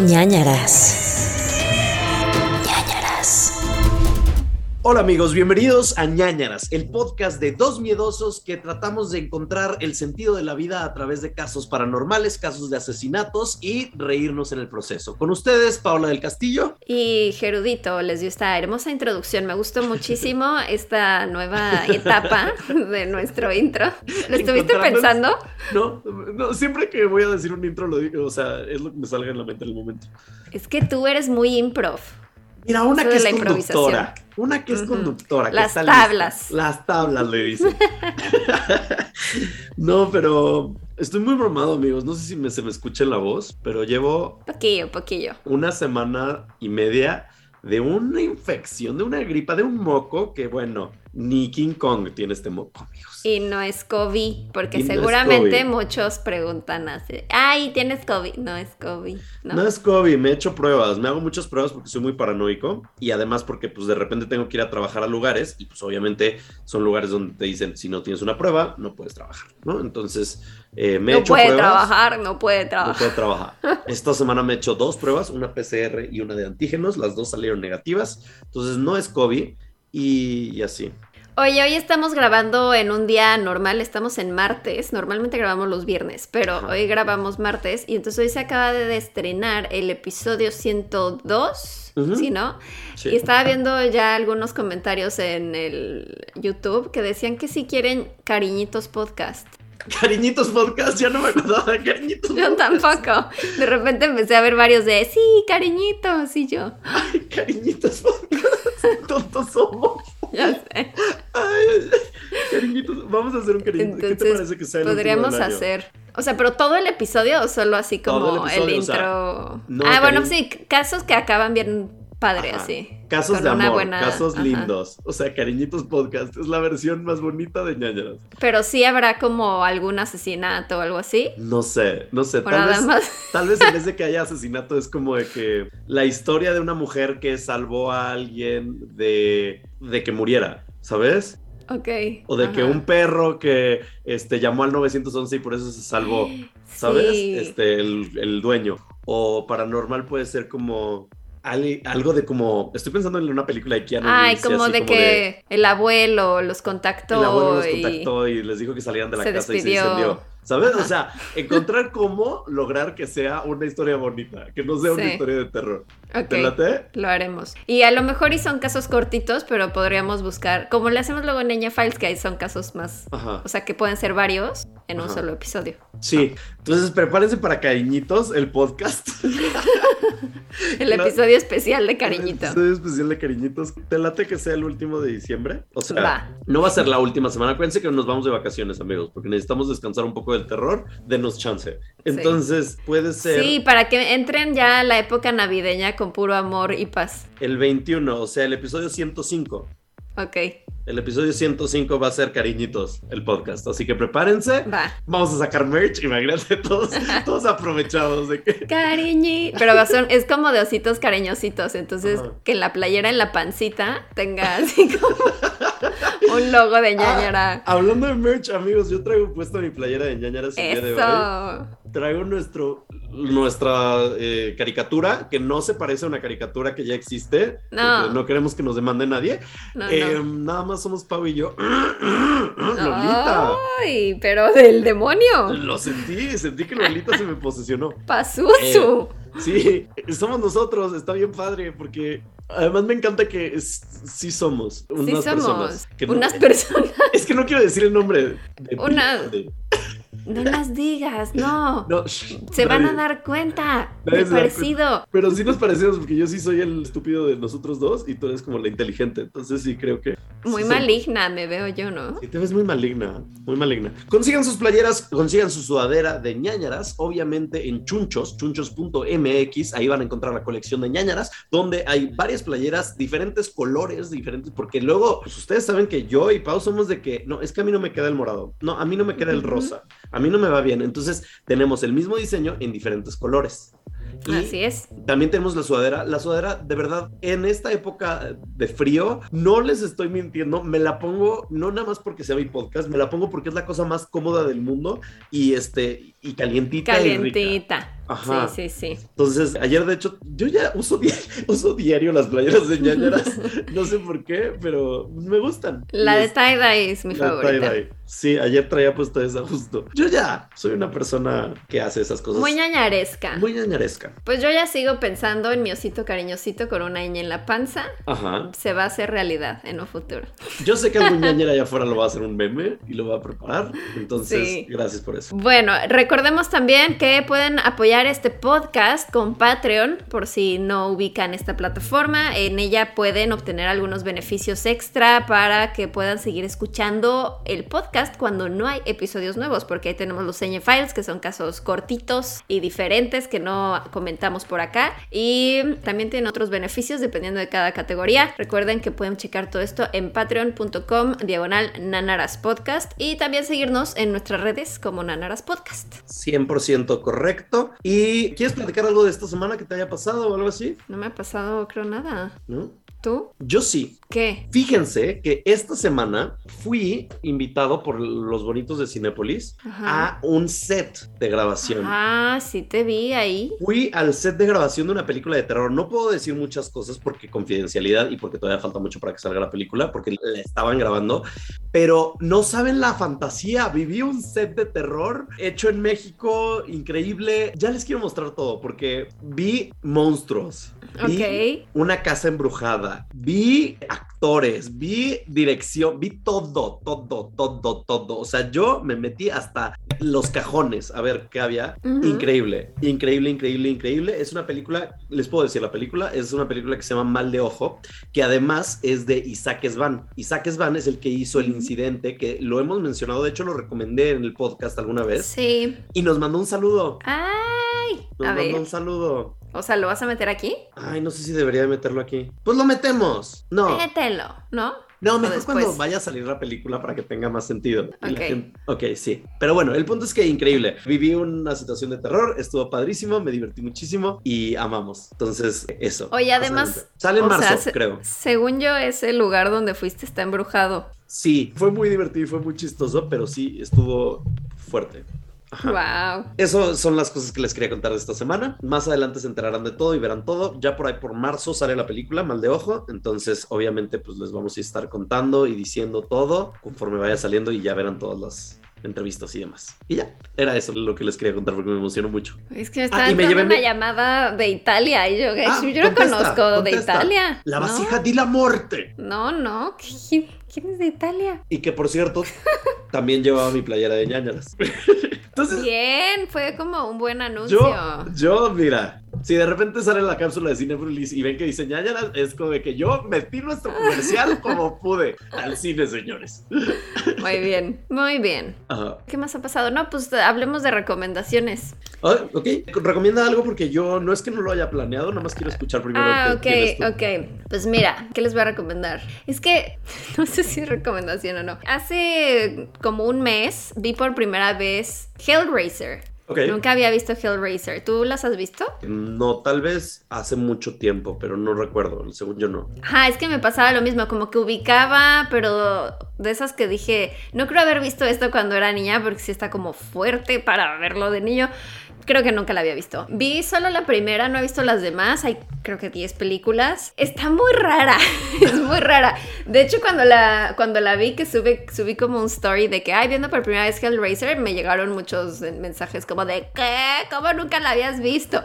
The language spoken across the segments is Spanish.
ñañaras. Hola amigos, bienvenidos a ñañaras, el podcast de dos miedosos que tratamos de encontrar el sentido de la vida a través de casos paranormales, casos de asesinatos y reírnos en el proceso. Con ustedes, Paola del Castillo. Y Gerudito les dio esta hermosa introducción. Me gustó muchísimo esta nueva etapa de nuestro intro. ¿Lo estuviste pensando? No, no, siempre que voy a decir un intro lo digo, o sea, es lo que me salga en la mente en el momento. Es que tú eres muy improv. Mira, una Eso que es conductora, una que es conductora. que Las está lista. tablas. Las tablas, le dicen. no, pero estoy muy bromado, amigos. No sé si me- se me escucha la voz, pero llevo Poquillo, poquillo. una semana y media de una infección, de una gripa, de un moco que, bueno, ni King Kong tiene este moco, amigos. Y no es COVID, porque Y no seguramente muchos preguntan así, ay, ¿tienes COVID? No es COVID, ¿no? ¿no? es COVID, me he hecho pruebas, me hago muchas pruebas porque soy muy paranoico y además porque pues de repente tengo que ir a trabajar a lugares y pues obviamente son lugares donde te dicen si no tienes una prueba no puedes trabajar, ¿no? Entonces eh, me he no hecho puede pruebas. trabajar, no puede No trabajar. puede trabajar. Esta semana me he hecho dos pruebas, una PCR y una de antígenos, las dos salieron negativas, entonces no es COVID y, y así. Oye, hoy estamos grabando en un día normal, estamos en martes, normalmente grabamos los viernes, pero Ajá. hoy grabamos martes y entonces hoy se acaba de estrenar el episodio 102, Ujú. ¿sí, no? Sí. Y estaba viendo ya algunos comentarios en el YouTube que decían que si quieren cariñitos podcast. Cariñitos Podcast, ya no me acordaba de Cariñitos Yo tampoco. De repente empecé a ver varios de, sí, cariñitos, y yo, Ay, Cariñitos Podcast, tontos somos. ya sé. Ay, cariñitos, vamos a hacer un cariñito. ¿Qué te parece que sea el Podríamos hacer. O sea, pero todo el episodio o solo así Todo como el el, episodio, o sea, intro. no, ah, bueno, sí, casos que acaban bien padre Ajá. así. Casos de amor, buena- casos ajá. lindos. O sea, Cariñitos Podcast es la versión más bonita de ñañaras. Pero sí habrá como algún asesinato o algo así. No sé, no sé. Tal vez, más. tal vez en vez de que haya asesinato es como de que la historia de una mujer que salvó a alguien de, de que muriera, ¿sabes? Ok. O de que un perro que este, llamó al 911 y por eso se salvó, ¿sabes? Sí. Este, el, el dueño. O paranormal puede ser como algo de como, estoy pensando en una película de Keanu Ay, Reeves, como así de que el abuelo los contactó. el abuelo los y- contactó y les dijo que salieran de la casa y despidió. se incendió. ¿Sabes? O sea, encontrar cómo lograr que sea una historia bonita, que no sea una historia de terror. Ok. ¿Te late? Lo haremos. Y a lo mejor y son casos cortitos, pero podríamos buscar, como le hacemos luego en Niña Files, que ahí son casos más, Ajá. o sea, que pueden ser varios en un solo episodio. Sí. Entonces prepárense para cariñitos el podcast. El La- episodio especial de Cariñito. El episodio especial de cariñitos. ¿Te late que sea el último de diciembre? O sea, Va. no va a ser la última semana. Acuérdense que nos vamos de vacaciones, amigos, porque necesitamos descansar un poco del terror. Denos chance. Entonces, puede ser Sí, para que entren ya a la época navideña con puro amor y paz. el 21, o sea, el episodio 105. Ok, El episodio 105 va a ser cariñitos, el podcast. Así que prepárense. va. Vamos a sacar merch, imagínate, todos, todos aprovechados de que... Cariñi. Pero va- son- es como de ositos cariñositos. Entonces, Ajá. que en la playera, en la pancita, tenga así como un logo de ñañara. Hablando de merch, amigos, yo traigo puesta mi playera de ñañaras el día de hoy. Traigo nuestro, nuestra eh, caricatura, que no se parece a una caricatura que ya existe. No. no queremos que nos demande nadie. No, Eh, no. Nada más somos Pau y yo. Lolita. Ay, pero del demonio. Lo sentí, sentí que Lolita se me posesionó. Pasusu. Sí, somos nosotros, está bien padre, porque además me encanta que es- sí somos sí unas somos personas. que no- unas personas. Es que no quiero decir el nombre. De Una- de- No las digas, no. no, shh, Se van a dar cuenta. De parecido. Pero sí nos parecemos porque yo sí soy el estúpido de nosotros dos y tú eres como la inteligente. Entonces sí creo que. Muy sí maligna me veo yo, ¿no? Sí, te ves muy maligna, muy maligna. Consigan sus playeras, consigan su sudadera de ñañaras, obviamente en chunchos, chunchos.mx, ahí van a encontrar la colección de ñañaras, donde hay varias playeras, diferentes colores, diferentes, porque luego, pues ustedes saben que yo y Pau somos de que, no, es que a mí no me queda el morado, no, a mí no me queda el rosa, a mí no me va bien, entonces tenemos el mismo diseño en diferentes colores. Y Así es. también tenemos la sudadera. La sudadera, de verdad, en esta época de frío, no les estoy mintiendo, me la pongo no nada más porque sea mi podcast, me la pongo porque es la cosa más cómoda del mundo y este y calientita y rica. Ajá. Sí, sí, sí. Entonces, ayer de hecho, yo ya uso, di uso diario las playeras de ñañaras. no sé por qué, pero me gustan. La de tie-dye es mi la favorita. tie-dye. Sí, ayer traía puesto esa justo. Yo ya soy una persona que hace esas cosas. Muy ñañaresca. Muy ñañaresca. Pues yo ya sigo pensando en mi osito cariñosito con una ñ en la panza. Ajá. Se va a hacer realidad en un futuro. Yo sé que algún ñañera allá afuera lo va a hacer un meme y lo va a preparar. Entonces, Sí. gracias por eso. Bueno, recordemos también que pueden apoyar este podcast con Patreon, por si no ubican esta plataforma. En ella pueden obtener algunos beneficios extra para que puedan seguir escuchando el podcast cuando no hay episodios nuevos, porque ahí tenemos los Señe Files, que son casos cortitos y diferentes que no comentamos por acá. Y también tienen otros beneficios dependiendo de cada categoría. Recuerden que pueden checar todo esto en patreon.com diagonal nanaras podcast y también seguirnos en nuestras redes como nanaras podcast. 100% correcto. ¿Y quieres platicar algo de esta semana que te haya pasado o algo así? No me ha pasado, creo, nada. ¿No? ¿Tú? Yo sí. ¿Qué? Fíjense que esta semana fui invitado por los bonitos de Cinépolis Ajá. a un set de grabación. Ah, sí te vi ahí. Fui al set de grabación de una película de terror. No puedo decir muchas cosas porque confidencialidad y porque todavía falta mucho para que salga la película, porque la estaban grabando. Pero no saben la fantasía. Viví un set de terror hecho en México, increíble. Ya les quiero mostrar todo porque vi monstruos. Vi Ok. una casa embrujada. Vi actores, vi dirección, vi todo, todo, todo, todo. O sea, yo me metí hasta los cajones a ver qué había. Increíble, increíble, increíble, increíble. Es una película, les puedo decir la película, es una película que se llama Mal de Ojo, que además es de Isaac Svan. Isaac Svan es el que hizo el incidente, que lo hemos mencionado, de hecho lo recomendé en el podcast alguna vez, Sí. y nos mandó un saludo. Ay. Nos A mandó ver. un saludo. O sea, ¿lo vas a meter aquí? Ay, no sé si debería de meterlo aquí. Pues lo metemos. No. Mételo, ¿no? No, mejor cuando vaya a salir la película para que tenga más sentido. Ok. gente- Ok, sí. Pero bueno, el punto es que increíble. Viví una situación de terror, estuvo padrísimo, me divertí muchísimo y amamos. Entonces, eso. Oye, además. Sale en marzo, sea, creo. Según yo, ese lugar donde fuiste está embrujado. Sí, fue muy divertido y fue muy chistoso, pero sí estuvo fuerte. Ajá. Wow. Eso son las cosas que les quería contar de esta semana. Más adelante se enterarán de todo y verán todo. Ya por ahí por marzo sale la película Mal de Ojo. Entonces, obviamente, pues les vamos a estar contando y diciendo todo conforme vaya saliendo y ya verán todas las entrevistas y demás. Y ya, era eso lo que les quería contar porque me emocionó mucho. Es que me Ah, estaba y me entrando llevé una mi- llamada de Italia y yo, Ah, yo no contesta, conozco de. Italia. La ¿no? vasija di la muerte. No, no. ¿Quién, quién es de Italia? Y que por cierto, también llevaba mi playera de ñañaras. Entonces, Bien, fue como un buen anuncio. Yo, yo, mira, si de repente sale la cápsula de Cinepolis y ven que dice ñañaras, es como de que yo metí nuestro comercial como pude al cine, señores. Muy bien, muy bien. Ajá. ¿Qué más ha pasado? No, pues hablemos de recomendaciones. Ah, ok, recomienda algo porque yo no es que no lo haya planeado, nada más quiero escuchar primero. Ah, tienes ok, ok. Pues mira, ¿qué les voy a recomendar? Es que no sé si es recomendación o no. Hace como un mes vi por primera vez Hellraiser. Nunca había visto Hellraiser. ¿Tú las has visto? No, tal vez hace mucho tiempo, pero no recuerdo, según yo no. Ajá, es que me pasaba lo mismo, como que ubicaba, pero de esas que dije, no creo haber visto esto cuando era niña, porque sí está como fuerte para verlo de niño. Creo que nunca la había visto. Vi solo la primera, no he visto las demás. Hay creo que 10 películas. Está muy rara. es muy rara. De hecho, cuando la, cuando la vi, que sube, subí como un story de que, ay, viendo por primera vez Hellraiser, me llegaron muchos mensajes como de, ¿qué? ¿Cómo nunca la habías visto?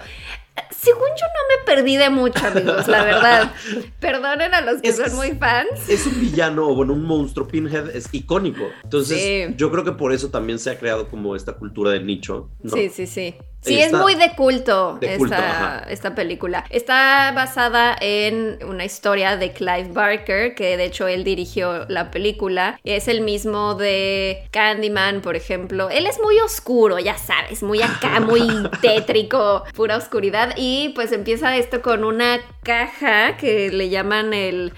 Según yo no me perdí de mucho, amigos, la verdad. Perdonen a los que Es son muy fans. Es un villano, o bueno, un monstruo, Pinhead es icónico. Entonces, Sí. yo creo que por eso también se ha creado como esta cultura de nicho. ¿no? Sí, sí, sí. Sí, es muy de culto, De esta, culto, ajá. esta película. Está basada en una historia de Clive Barker, que de hecho él dirigió la película. Es el mismo de Candyman, por ejemplo. Él es muy oscuro, ya sabes, muy acá, muy tétrico, pura oscuridad. Y pues empieza esto con una caja que le llaman el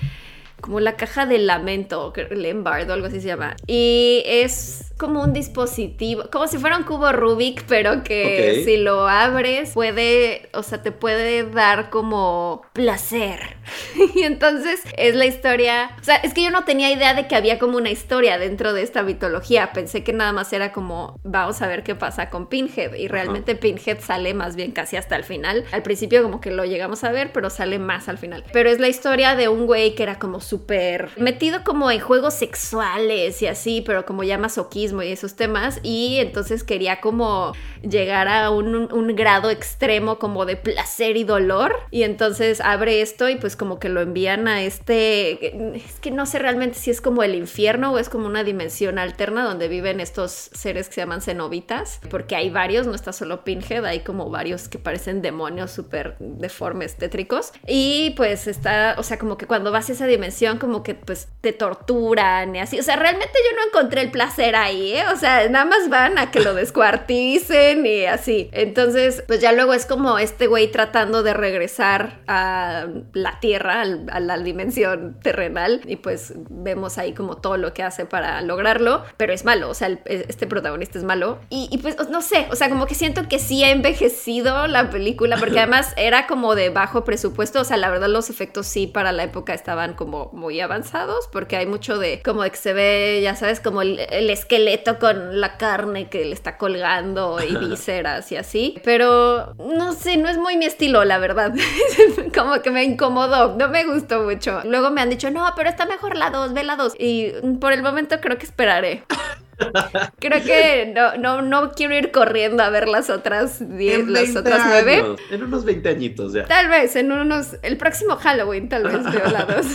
como la caja del lamento, Lembard o algo así se llama. Y es como un dispositivo, como si fuera un cubo Rubik, pero que si lo abres puede, o sea, te puede dar como placer. y entonces es la historia, o sea, es que yo no tenía idea de que había como una historia dentro de esta mitología, pensé que nada más era como, vamos a ver qué pasa con Pinhead, y realmente Pinhead sale más bien casi hasta el final. Al principio como que lo llegamos a ver, pero sale más al final. Pero es la historia de un güey que era como súper metido como en juegos sexuales y así, pero como ya masoquismo y esos temas, y entonces quería como llegar a un, grado extremo como de placer y dolor, y entonces abre esto y pues como que lo envían a este, es que no sé realmente si es como el infierno o es como una dimensión alterna donde viven estos seres que se llaman cenobitas, porque hay varios, no está solo Pinhead, hay como varios que parecen demonios súper deformes, tétricos, y pues está, o sea, como que cuando vas a esa dimensión como que pues te torturan y así, o sea, realmente yo no encontré el placer ahí, ¿eh? o sea, nada más van a que lo descuarticen y así, entonces pues ya luego es como este güey tratando de regresar a la tierra, a la dimensión terrenal, y pues vemos ahí como todo lo que hace para lograrlo, pero es malo, o sea, este protagonista es malo, y, y pues no sé, o sea, como que siento que sí ha envejecido la película, porque además era como de bajo presupuesto, o sea, la verdad los efectos sí para la época estaban como muy avanzados, porque hay mucho de como de que se ve, ya sabes, como el, esqueleto con la carne que le está colgando y vísceras y así, pero no sé, no es muy mi estilo, la verdad, como que me incomodó, no me gustó mucho. Luego me han dicho, no, pero está mejor la 2, ve la 2, y por el momento creo que esperaré. Creo que no, no, no quiero ir corriendo a ver las otras 10, las otras 9. En unos 20 añitos ya. Tal vez, en unos. El próximo Halloween, tal vez veo la 2.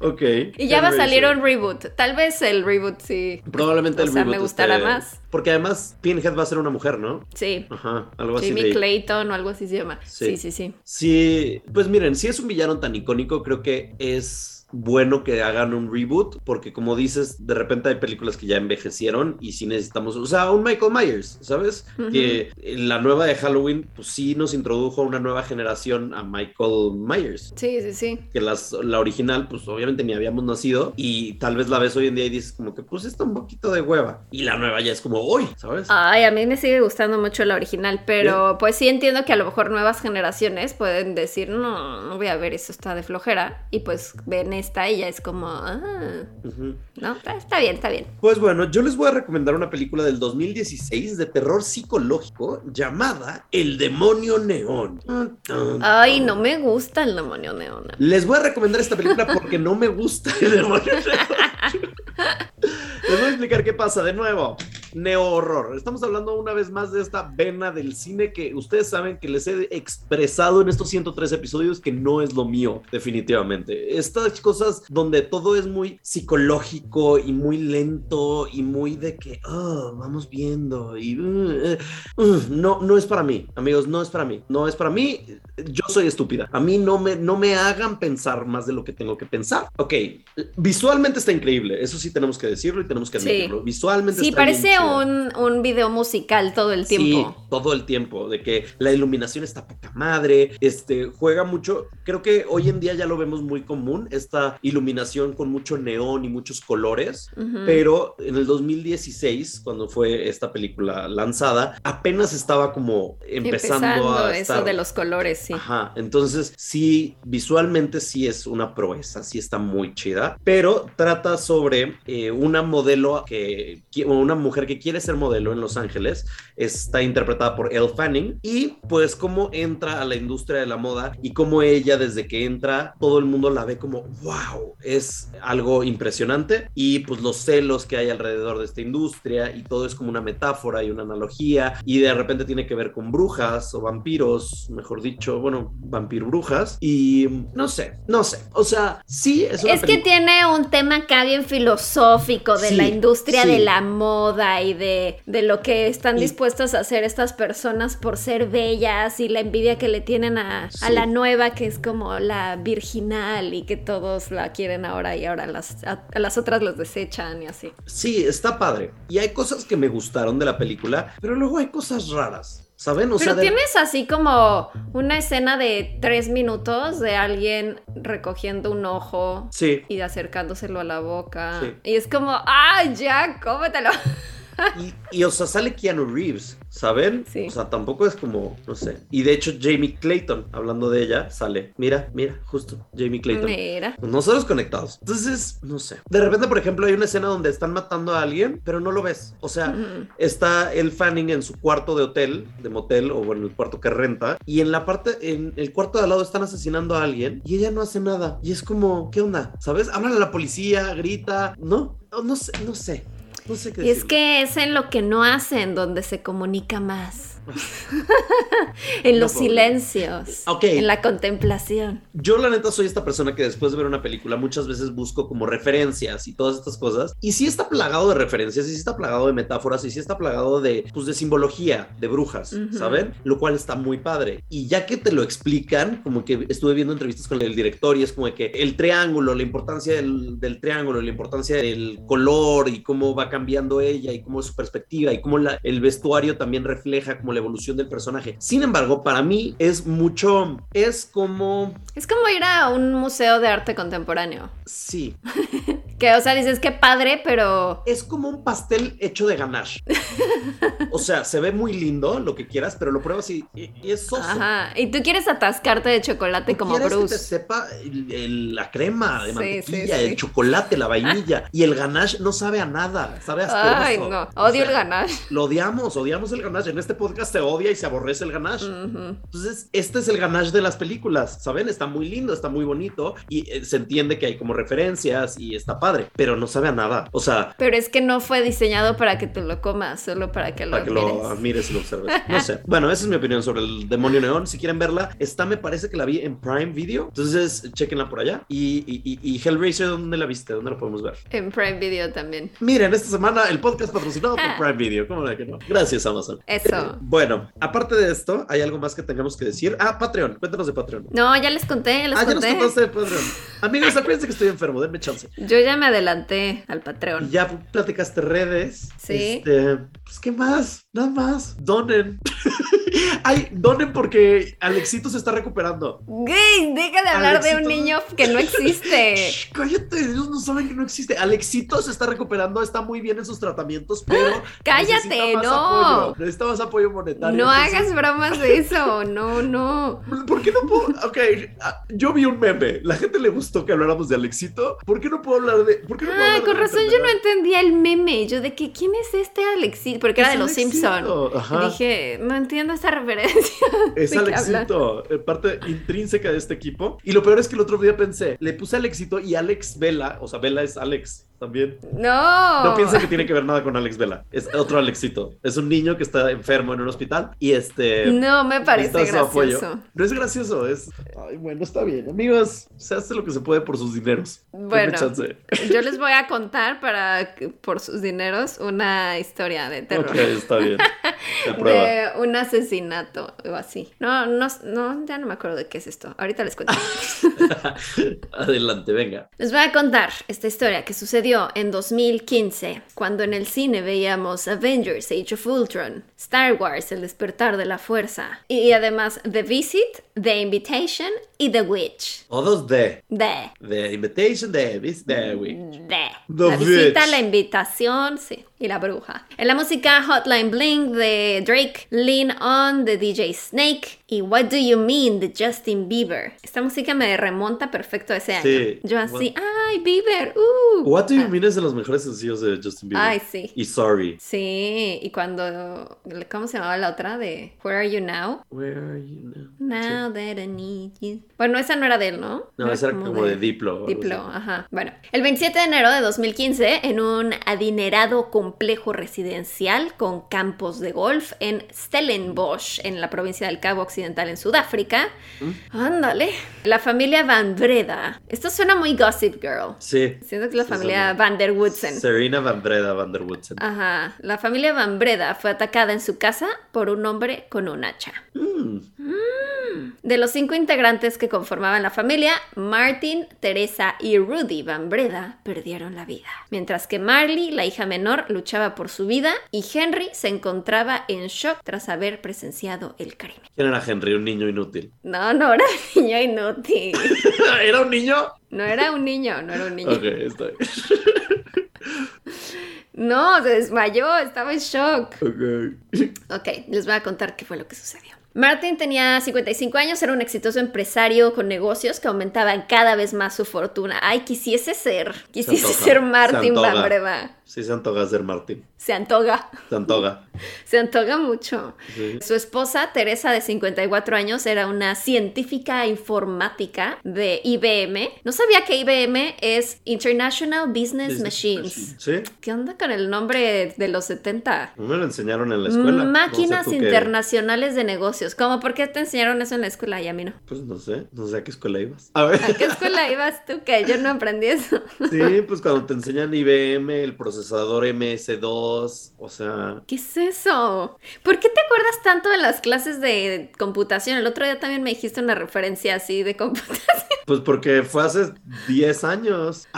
Ok. Y ya va a salir un reboot. Tal vez el reboot sí. Probablemente el o sea, me gustará más. Porque además Pinhead va a ser una mujer, ¿no? Sí. Ajá, algo así. Jimmy Clayton o algo así se llama. Sí. sí, sí, sí. Sí, pues miren, si es un villano tan icónico, creo que es bueno que hagan un reboot, porque como dices, de repente hay películas que ya envejecieron y si necesitamos, o sea, un Michael Myers, ¿sabes? Que la nueva de Halloween, pues sí nos introdujo a una nueva generación a Michael Myers. Sí, sí, sí. Que las, la original, pues obviamente ni habíamos nacido y tal vez la ves hoy en día y dices como que pues está un poquito de hueva. Y la nueva ya es como hoy, ¿sabes? Ay, a mí me sigue gustando mucho la original, pero pues sí entiendo que a lo mejor nuevas generaciones pueden decir, no, no voy a ver, eso está de flojera. Y pues ven está y ya es como, ah, ¿no? Está, bien, está bien. Pues bueno, yo les voy a recomendar una película del 2016 de terror psicológico llamada El demonio neón. Ay, no me gusta el demonio neón. Les voy a recomendar esta película porque no me gusta el demonio neón. Les voy a explicar qué pasa de nuevo. Neo horror. Estamos hablando una vez más de esta vena del cine que ustedes saben que les he expresado en estos 103 episodios que no es lo mío, definitivamente. Estas cosas donde todo es muy psicológico y muy lento y muy de que oh, vamos viendo y uh, uh, uh, no no es para mí, amigos, no es para mí. No es para mí. Yo soy estúpida. A mí no me no me hagan pensar más de lo que tengo que pensar. Ok, visualmente está increíble. Eso sí tenemos que decirlo y tenemos que admitirlo. Visualmente sí, parece un, un, video musical todo el tiempo. Sí, todo el tiempo, de que la iluminación está poca madre, este, juega mucho, creo que hoy en día ya lo vemos muy común, esta iluminación con mucho neón y muchos colores, pero en el 2016, cuando fue esta película lanzada, apenas estaba como empezando, a eso de los colores, sí. Ajá, entonces sí, visualmente sí es una proeza, sí está muy chida, pero trata sobre eh, una modelo que, una mujer que quiere ser modelo en Los Ángeles, está interpretada por Elle Fanning, y pues cómo entra a la industria de la moda y cómo ella desde que entra, todo el mundo la ve como, wow, es algo impresionante, y pues los celos que hay alrededor de esta industria, y todo es como una metáfora y una analogía, y de repente tiene que ver con brujas o vampiros, mejor dicho, bueno, vampiro brujas, y no sé, no sé, o sea, sí es Es que tiene un tema bien filosófico de la industria de la moda y de, lo que están dispuestas a hacer estas personas por ser bellas y la envidia que le tienen a, la nueva que es como la virginal y que todos la quieren ahora y ahora las, a, las otras los desechan y así. Sí, está padre. Y hay cosas que me gustaron de la película, pero luego hay cosas raras. ¿Saben? O Pero sea, de- tienes así como una escena de tres minutos de alguien recogiendo un ojo Sí. y acercándoselo a la boca. Sí. Y es como, ¡ah, ya, cómetelo! Y, y, o sea, sale Keanu Reeves, ¿saben? Sí. O sea, tampoco es como, no sé. Y de hecho, Jamie Clayton, hablando de ella, sale. Mira, mira, justo, Jamie Clayton. Mira. Nosotros conectados. Entonces, no sé. De repente, por ejemplo, hay una escena donde están matando a alguien, pero no lo ves. O sea, está el Fanning en su cuarto de hotel, de motel, o bueno, el cuarto que renta, y en la parte, en el cuarto de al lado están asesinando a alguien, y ella no hace nada. Y es como, ¿qué onda? ¿Sabes? Habla a la policía, grita, ¿no? No, no sé, no sé. No sé qué Y es que es en lo que no hacen donde se comunica más. en los No, silencios. En la contemplación. Yo la neta soy esta persona que después de ver una película muchas veces busco como referencias y todas estas cosas. Y sí está plagado de referencias, y sí está plagado de metáforas, y sí está plagado de, pues, de simbología, de brujas. ¿saben? Lo cual está muy padre. Y ya que te lo explican, como que estuve viendo entrevistas con el director y es como que el triángulo, la importancia del, del triángulo, la importancia del color y cómo va cambiando ella y cómo es su perspectiva y cómo la- el vestuario también refleja como la evolución del personaje. Sin embargo, para mí es mucho, es como, Es como ir a un museo de arte contemporáneo. sí, Que, o sea, dices que padre, pero. es como un pastel hecho de ganache. O sea, se ve muy lindo, lo que quieras, pero lo pruebas y, y- y es soso. Ajá. Y tú quieres atascarte de chocolate Tú como quieres que te Bruce. sepa el- el- la crema de Sí, mantequilla, sí, sí. el chocolate, la vainilla y el ganache no sabe a nada, sabe asqueroso. Ay, no. O Odio sea, el ganache. Lo odiamos, odiamos el ganache. En este podcast se odia y se aborrece el ganache. Ujú. Entonces, este es el ganache de las películas, ¿saben? Está muy lindo, está muy bonito y eh, se entiende que hay como referencias y está padre, pero no sabe a nada. O sea, Pero es que no fue diseñado para que te lo comas, solo para que lo para que mires. lo mires y lo observes. No sé. Bueno, esa es mi opinión sobre el demonio neón. Si quieren verla, está, me parece que la vi en Prime Video. Entonces, chequenla por allá. Y, y, y- Hellraiser, ¿dónde la viste? ¿Dónde la podemos ver? En Prime Video también. Miren, esta semana el podcast patrocinado por Prime Video. ¿Cómo de que no? Gracias, Amazon. Eso. Bueno, aparte de esto, ¿hay algo más que tengamos que decir? Ah, Patreon. Cuéntanos de Patreon. No, ya les conté, ya les Ah, ya nos conté. contaste de Patreon. Amigos, acuérdense que estoy enfermo. Denme chance. Yo ya me adelanté al Patreon. ya platicaste redes. Sí. Este, pues, ¿qué más? Nada más. Donen. Ay, donen porque Alexito se está recuperando. Gay, deja de hablar de un niño que no existe. Shh, cállate, ellos no saben que no existe. Alexito se está recuperando, está muy bien en sus tratamientos, pero. Cállate, más no. apoyo, necesita más apoyo monetario. No entonces- hagas bromas de eso, no, no. ¿Por qué no puedo? Ok, ah, yo vi un meme. La gente le gustó que habláramos de Alexito. ¿Por qué no puedo hablar de.? ¿Por qué no puedo Ah, con razón yo no entendía el meme. Yo de que quién es este Alexito, porque era de los Alexito, Simpson. ajá. Dije, no entiendo esta referencia. Es. Alexito, eh, parte intrínseca de este equipo. Y lo peor es que el otro día pensé, le puse Alexito y Alex Vela, o sea, Vela es Alex también. No. No piensen que tiene que ver nada con Alex Vela. Es otro Alexito. Es un niño que está enfermo en un hospital y este. No me parece apoyo. gracioso. No es gracioso, es. Ay, bueno, está bien. Amigos, se hace lo que se puede por sus dineros. Bueno. Yo les voy a contar para por sus dineros una historia de terror. Ok, está bien. De un asesinato o así. No, no, no, ya no me acuerdo de qué es esto. Ahorita les cuento. Adelante, venga. Les voy a contar esta historia que sucedió en 2015, cuando en el cine veíamos Avengers Age of Ultron, Star Wars El despertar de la fuerza, y además The Visit, The Invitation y The Witch. Todos de. The. The Invitation de This The Witch. The. The la visita, Witch. la invitación, sí, y la bruja. En la música Hotline Bling de Drake, Lean On de DJ Snake y What Do You Mean de Justin Bieber. Esta música me remonta perfecto a ese año. Sí. Yo así, ay, Bieber, uh. What Do You Mean es de los mejores sencillos de Justin Bieber. Ay, sí. Y Sorry. Sí, y cuando, ¿cómo se llamaba la otra? De Where Are You Now? Where are you now? Now that I need you. Bueno, esa no era de él, ¿no? No, esa era como de Diplo. o Diplo, ajá. Bueno, el 27 de enero de 2015, en un adinerado complejo residencial con campos de golf en Stellenbosch, en la provincia del Cabo Occidental en Sudáfrica. ¿Mm? Ándale. La familia Van Breda. Esto suena muy Gossip Girl. Sí. Siento que la Sí, familia son- Van der Woodsen. Serena Van Breda Van der Woodsen. Ajá. La familia Van Breda fue atacada en su casa por un hombre con un hacha. Mm. De los cinco integrantes que conformaban la familia, Martin, Teresa y Rudy Van Breda perdieron la vida, mientras que Marley, la hija menor, luchaba por su vida y Henry se encontraba en shock tras haber presenciado el crimen. ¿Quién era Henry? Un niño inútil. No, no era un niño inútil. ¿Era un niño? No era un niño, no era un niño. Ok, bien. No, se desmayó, estaba en shock. Ok. Ok, les voy a contar qué fue lo que sucedió. Martin tenía 55 años, era un exitoso empresario con negocios que aumentaban cada vez más su fortuna. Ay, quisiese ser, quisiese antoja, ser se Martin. Van Breda. Sí, se antoja ser Martín. Se antoga, Se antoja. se antoga mucho. Sí. Su esposa, Teresa, de 54 años, era una científica informática de IBM. No sabía que IBM es International Business, Business Machines. ¿Sí? ¿Qué onda con el nombre de los 70? No me lo enseñaron en la escuela. Máquinas No sé tú qué- internacionales de negocios. ¿Cómo? ¿Por qué te enseñaron eso en la escuela y a mí no? Pues no sé, no sé a qué escuela ibas. A ver. ¿A qué escuela ibas tú que yo no aprendí eso? Sí, pues cuando te enseñan IBM, el procesador MS2, o sea, ¿Qué es eso? ¿Por qué te acuerdas tanto de las clases de computación? El otro día también me dijiste una referencia así de computación. pues porque fue hace 10 años.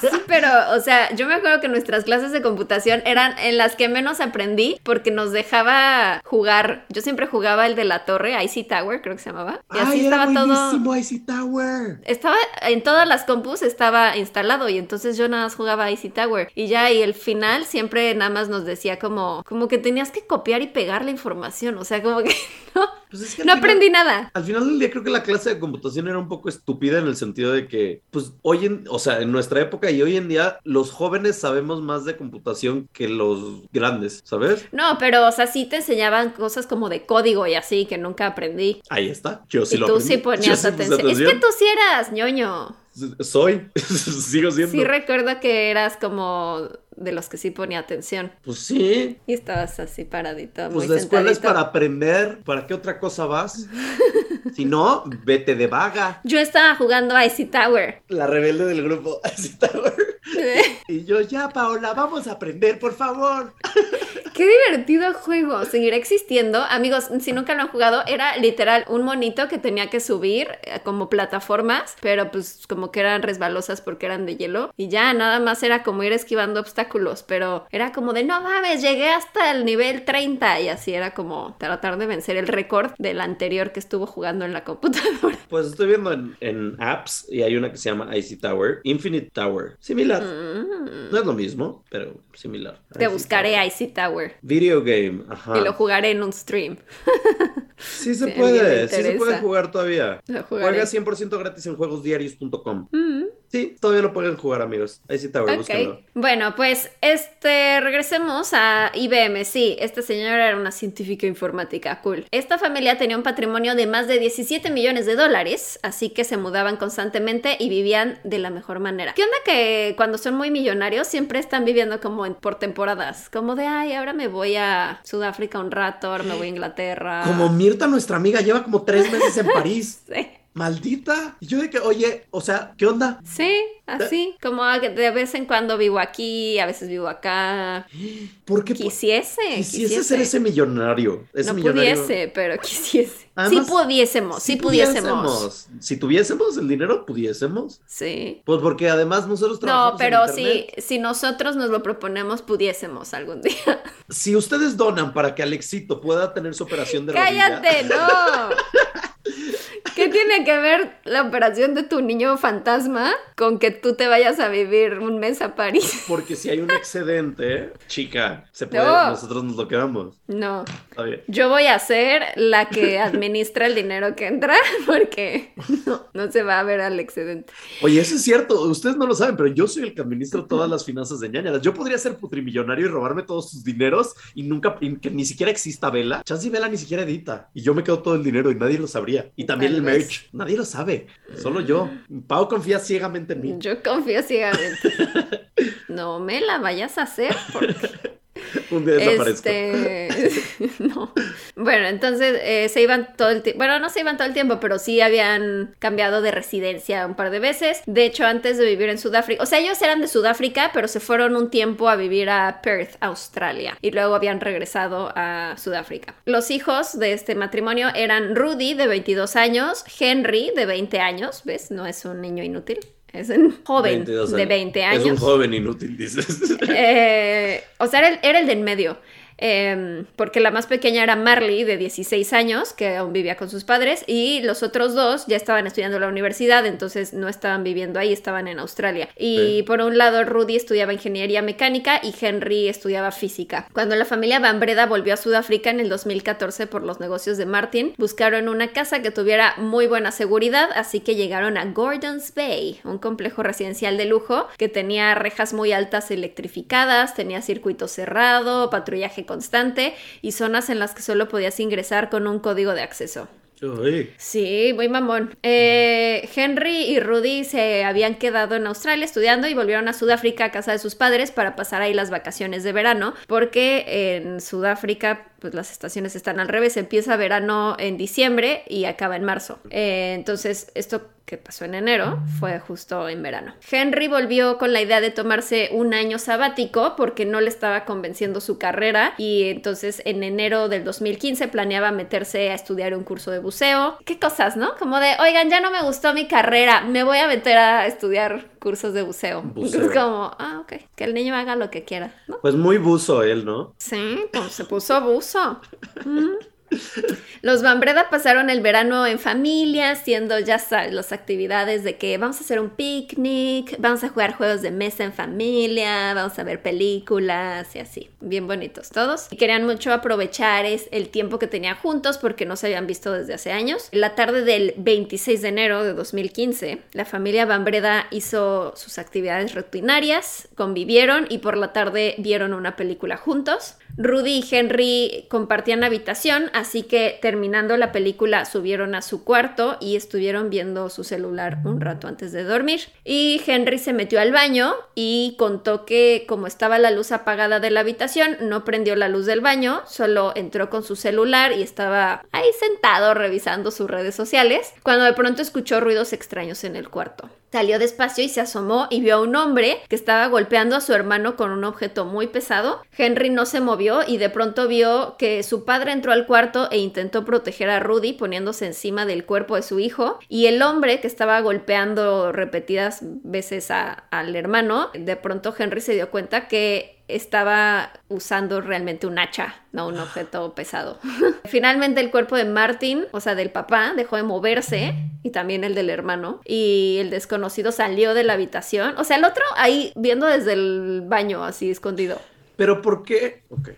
Sí, pero, o sea, yo me acuerdo que nuestras clases de computación eran en las que menos aprendí porque nos dejaba jugar. Yo siempre jugaba el de la torre, IC Tower, creo que se llamaba. Y así Ay, estaba era todo. IC Tower. Estaba en todas las compus estaba instalado y entonces yo nada más jugaba Easy Tower y ya y el final siempre nada más nos decía como como que tenías que copiar y pegar la información, o sea, como que no, Pues es que al no final- aprendí nada. Al final del día creo que la clase de computación era un poco estúpida en el sentido de que, pues hoy en, o sea, en nuestra época y hoy en día los jóvenes sabemos más de computación que los grandes, ¿sabes? No, pero o sea, sí te enseñaban cosas como de código y así que nunca aprendí. Ahí está. Yo sí y lo tú aprendí. sí ponías sí puse atención. Es que tú sí eras ñoño. Soy, sigo siendo. Sí recuerdo que eras como de los que sí ponía atención. Pues sí. Y estabas así paradito, muy Pues la escuela es para aprender. ¿Para qué otra cosa vas? si no, vete de vaga. Yo estaba jugando a Icy Tower. La rebelde del grupo. Está, güey. Y yo, ya, Paola, vamos a aprender, por favor. Qué divertido juego. Seguirá existiendo. Amigos, si nunca lo han jugado, era literal un monito que tenía que subir eh, como plataformas, pero pues como que eran resbalosas porque eran de hielo. Y ya, nada más era como ir esquivando obstáculos, pero era como de, no mames, llegué hasta el nivel 30 y así era como tratar de vencer el récord del anterior que estuvo jugando en la computadora. Pues estoy viendo en, en apps y hay una que se llama Icy Tower, Infinite Tower. Similar. Mm. No es lo mismo, pero similar. Te Icy buscaré Tower. Icy Tower Video game, ajá. y lo jugaré en un stream. Sí se Si puede, sí se puede jugar todavía. Juega 100% gratis en juegosdiarios.com. Mm. Sí, todavía lo pueden jugar, amigos. Icy Tower, Ok. búsquenlo. Bueno, pues este regresemos a IBM. Sí, esta señora era una científica informática, cool. Esta familia tenía un patrimonio de más de 17 millones de dólares, así que se mudaban constantemente y vivían de la mejor manera. ¿Qué onda que cuando son muy millonarios siempre están viviendo como en- por temporadas? Como de, ay, ahora me voy a Sudáfrica un rato, ahora me voy a Inglaterra. Como Mirta, nuestra amiga, lleva como tres meses en París. Sí. Maldita. Y yo de que, oye, o sea, ¿qué onda? Sí, así, como de vez en cuando vivo aquí, a veces vivo acá. ¿Por qué? Quisiese, Quisiese ser ese millonario. Ese no millonario. pudiese, pero quisiese. Además, sí pudiésemos, sí, pudiésemos. Si tuviésemos el dinero, pudiésemos. Sí. Pues porque además nosotros No, trabajamos en pero si, internet. si nosotros nos lo proponemos, pudiésemos algún día. Si ustedes donan para que Alexito pueda tener su operación de rodilla, ¡Cállate, no! ¿Qué tiene que ver la operación de tu niño fantasma con que tú te vayas a vivir un mes a París? Porque si hay un excedente, chica, se puede, No. nosotros nos lo quedamos. No. Está bien. Yo voy a ser la que administra el dinero que entra porque no, no se va a ver al excedente. Oye, eso es cierto, ustedes no lo saben, pero yo soy el que administro todas las finanzas de ñañaras. Yo podría ser putrimillonario y robarme todos sus dineros y nunca, y que ni siquiera exista Vela. Chance y Vela ni siquiera edita. Y yo me quedo todo el dinero y nadie lo sabría. Y también el merch, nadie lo sabe. Solo yo. Pau confía ciegamente en mí. Yo confío ciegamente. No me la vayas a hacer porque Un día este no. Bueno, entonces eh, se iban todo el tiempo. Bueno, no se iban todo el tiempo, pero sí habían cambiado de residencia un par de veces. De hecho, antes de vivir en Sudáfrica, o sea, ellos eran de Sudáfrica, pero se fueron un tiempo a vivir a Perth, Australia. Y luego habían regresado a Sudáfrica. Los hijos de este matrimonio eran Rudy, de 22 años, Henry, de 20 años. ¿Ves? No es un niño inútil. Es un joven de 20 años. Es un joven inútil, dices. Eh, o sea, era el, era el de en medio. Em, porque la más pequeña era Marley, de 16 años, que aún vivía con sus padres, y los otros dos ya estaban estudiando en la universidad, entonces no estaban viviendo ahí, estaban en Australia. Y por un lado, Rudy estudiaba ingeniería mecánica y Henry estudiaba física. Cuando la familia Van Breda volvió a Sudáfrica en el 2014 por los negocios de Martin, buscaron una casa que tuviera muy buena seguridad, así que llegaron a Gordons Bay, un complejo residencial de lujo que tenía rejas muy altas electrificadas, tenía circuito cerrado, patrullaje constante y zonas en las que solo podías ingresar con un código de acceso. Sí, muy mamón. Eh, Henry y Rudy se habían quedado en Australia estudiando y volvieron a Sudáfrica a casa de sus padres para pasar ahí las vacaciones de verano, porque en Sudáfrica pues las estaciones están al revés, empieza verano en diciembre y acaba en marzo. Eh, entonces, esto que pasó en enero fue justo en verano. Henry volvió con la idea de tomarse un año sabático porque no le estaba convenciendo su carrera y entonces en enero del 2015 planeaba meterse a estudiar un curso de buceo. Qué cosas, ¿no? Como de, oigan, ya no me gustó mi carrera, me voy a meter a estudiar cursos de buceo. Es como, ah, ok, que el niño haga lo que quiera, ¿no? Pues muy buzo él, ¿no? Sí, pues se puso buzo. Los Bambreda pasaron el verano en familia, haciendo ya sabes, las actividades de que vamos a hacer un picnic, vamos a jugar juegos de mesa en familia, vamos a ver películas y así. Bien bonitos todos. Y querían mucho aprovechar el tiempo que tenían juntos porque no se habían visto desde hace años. La tarde del 26 de enero de 2015, la familia Bambreda hizo sus actividades rutinarias, convivieron y por la tarde vieron una película juntos. Rudy y Henry compartían habitación, así que terminando la película subieron a su cuarto y estuvieron viendo su celular un rato antes de dormir. Y Henry se metió al baño y contó que como estaba la luz apagada de la habitación, no prendió la luz del baño, solo entró con su celular y estaba ahí sentado revisando sus redes sociales, cuando de pronto escuchó ruidos extraños en el cuarto. Salió despacio y se asomó y vio a un hombre que estaba golpeando a su hermano con un objeto muy pesado. Henry no se movió y de pronto vio que su padre entró al cuarto e intentó proteger a Rudy poniéndose encima del cuerpo de su hijo. Y el hombre que estaba golpeando repetidas veces al hermano, de pronto Henry se dio cuenta que estaba usando realmente un hacha, no un objeto pesado. Finalmente el cuerpo de Martin, o sea, del papá, dejó de moverse y también el del hermano y el desconocido salió de la habitación. O sea, el otro ahí viendo desde el baño así escondido. Pero ¿por qué? Ok.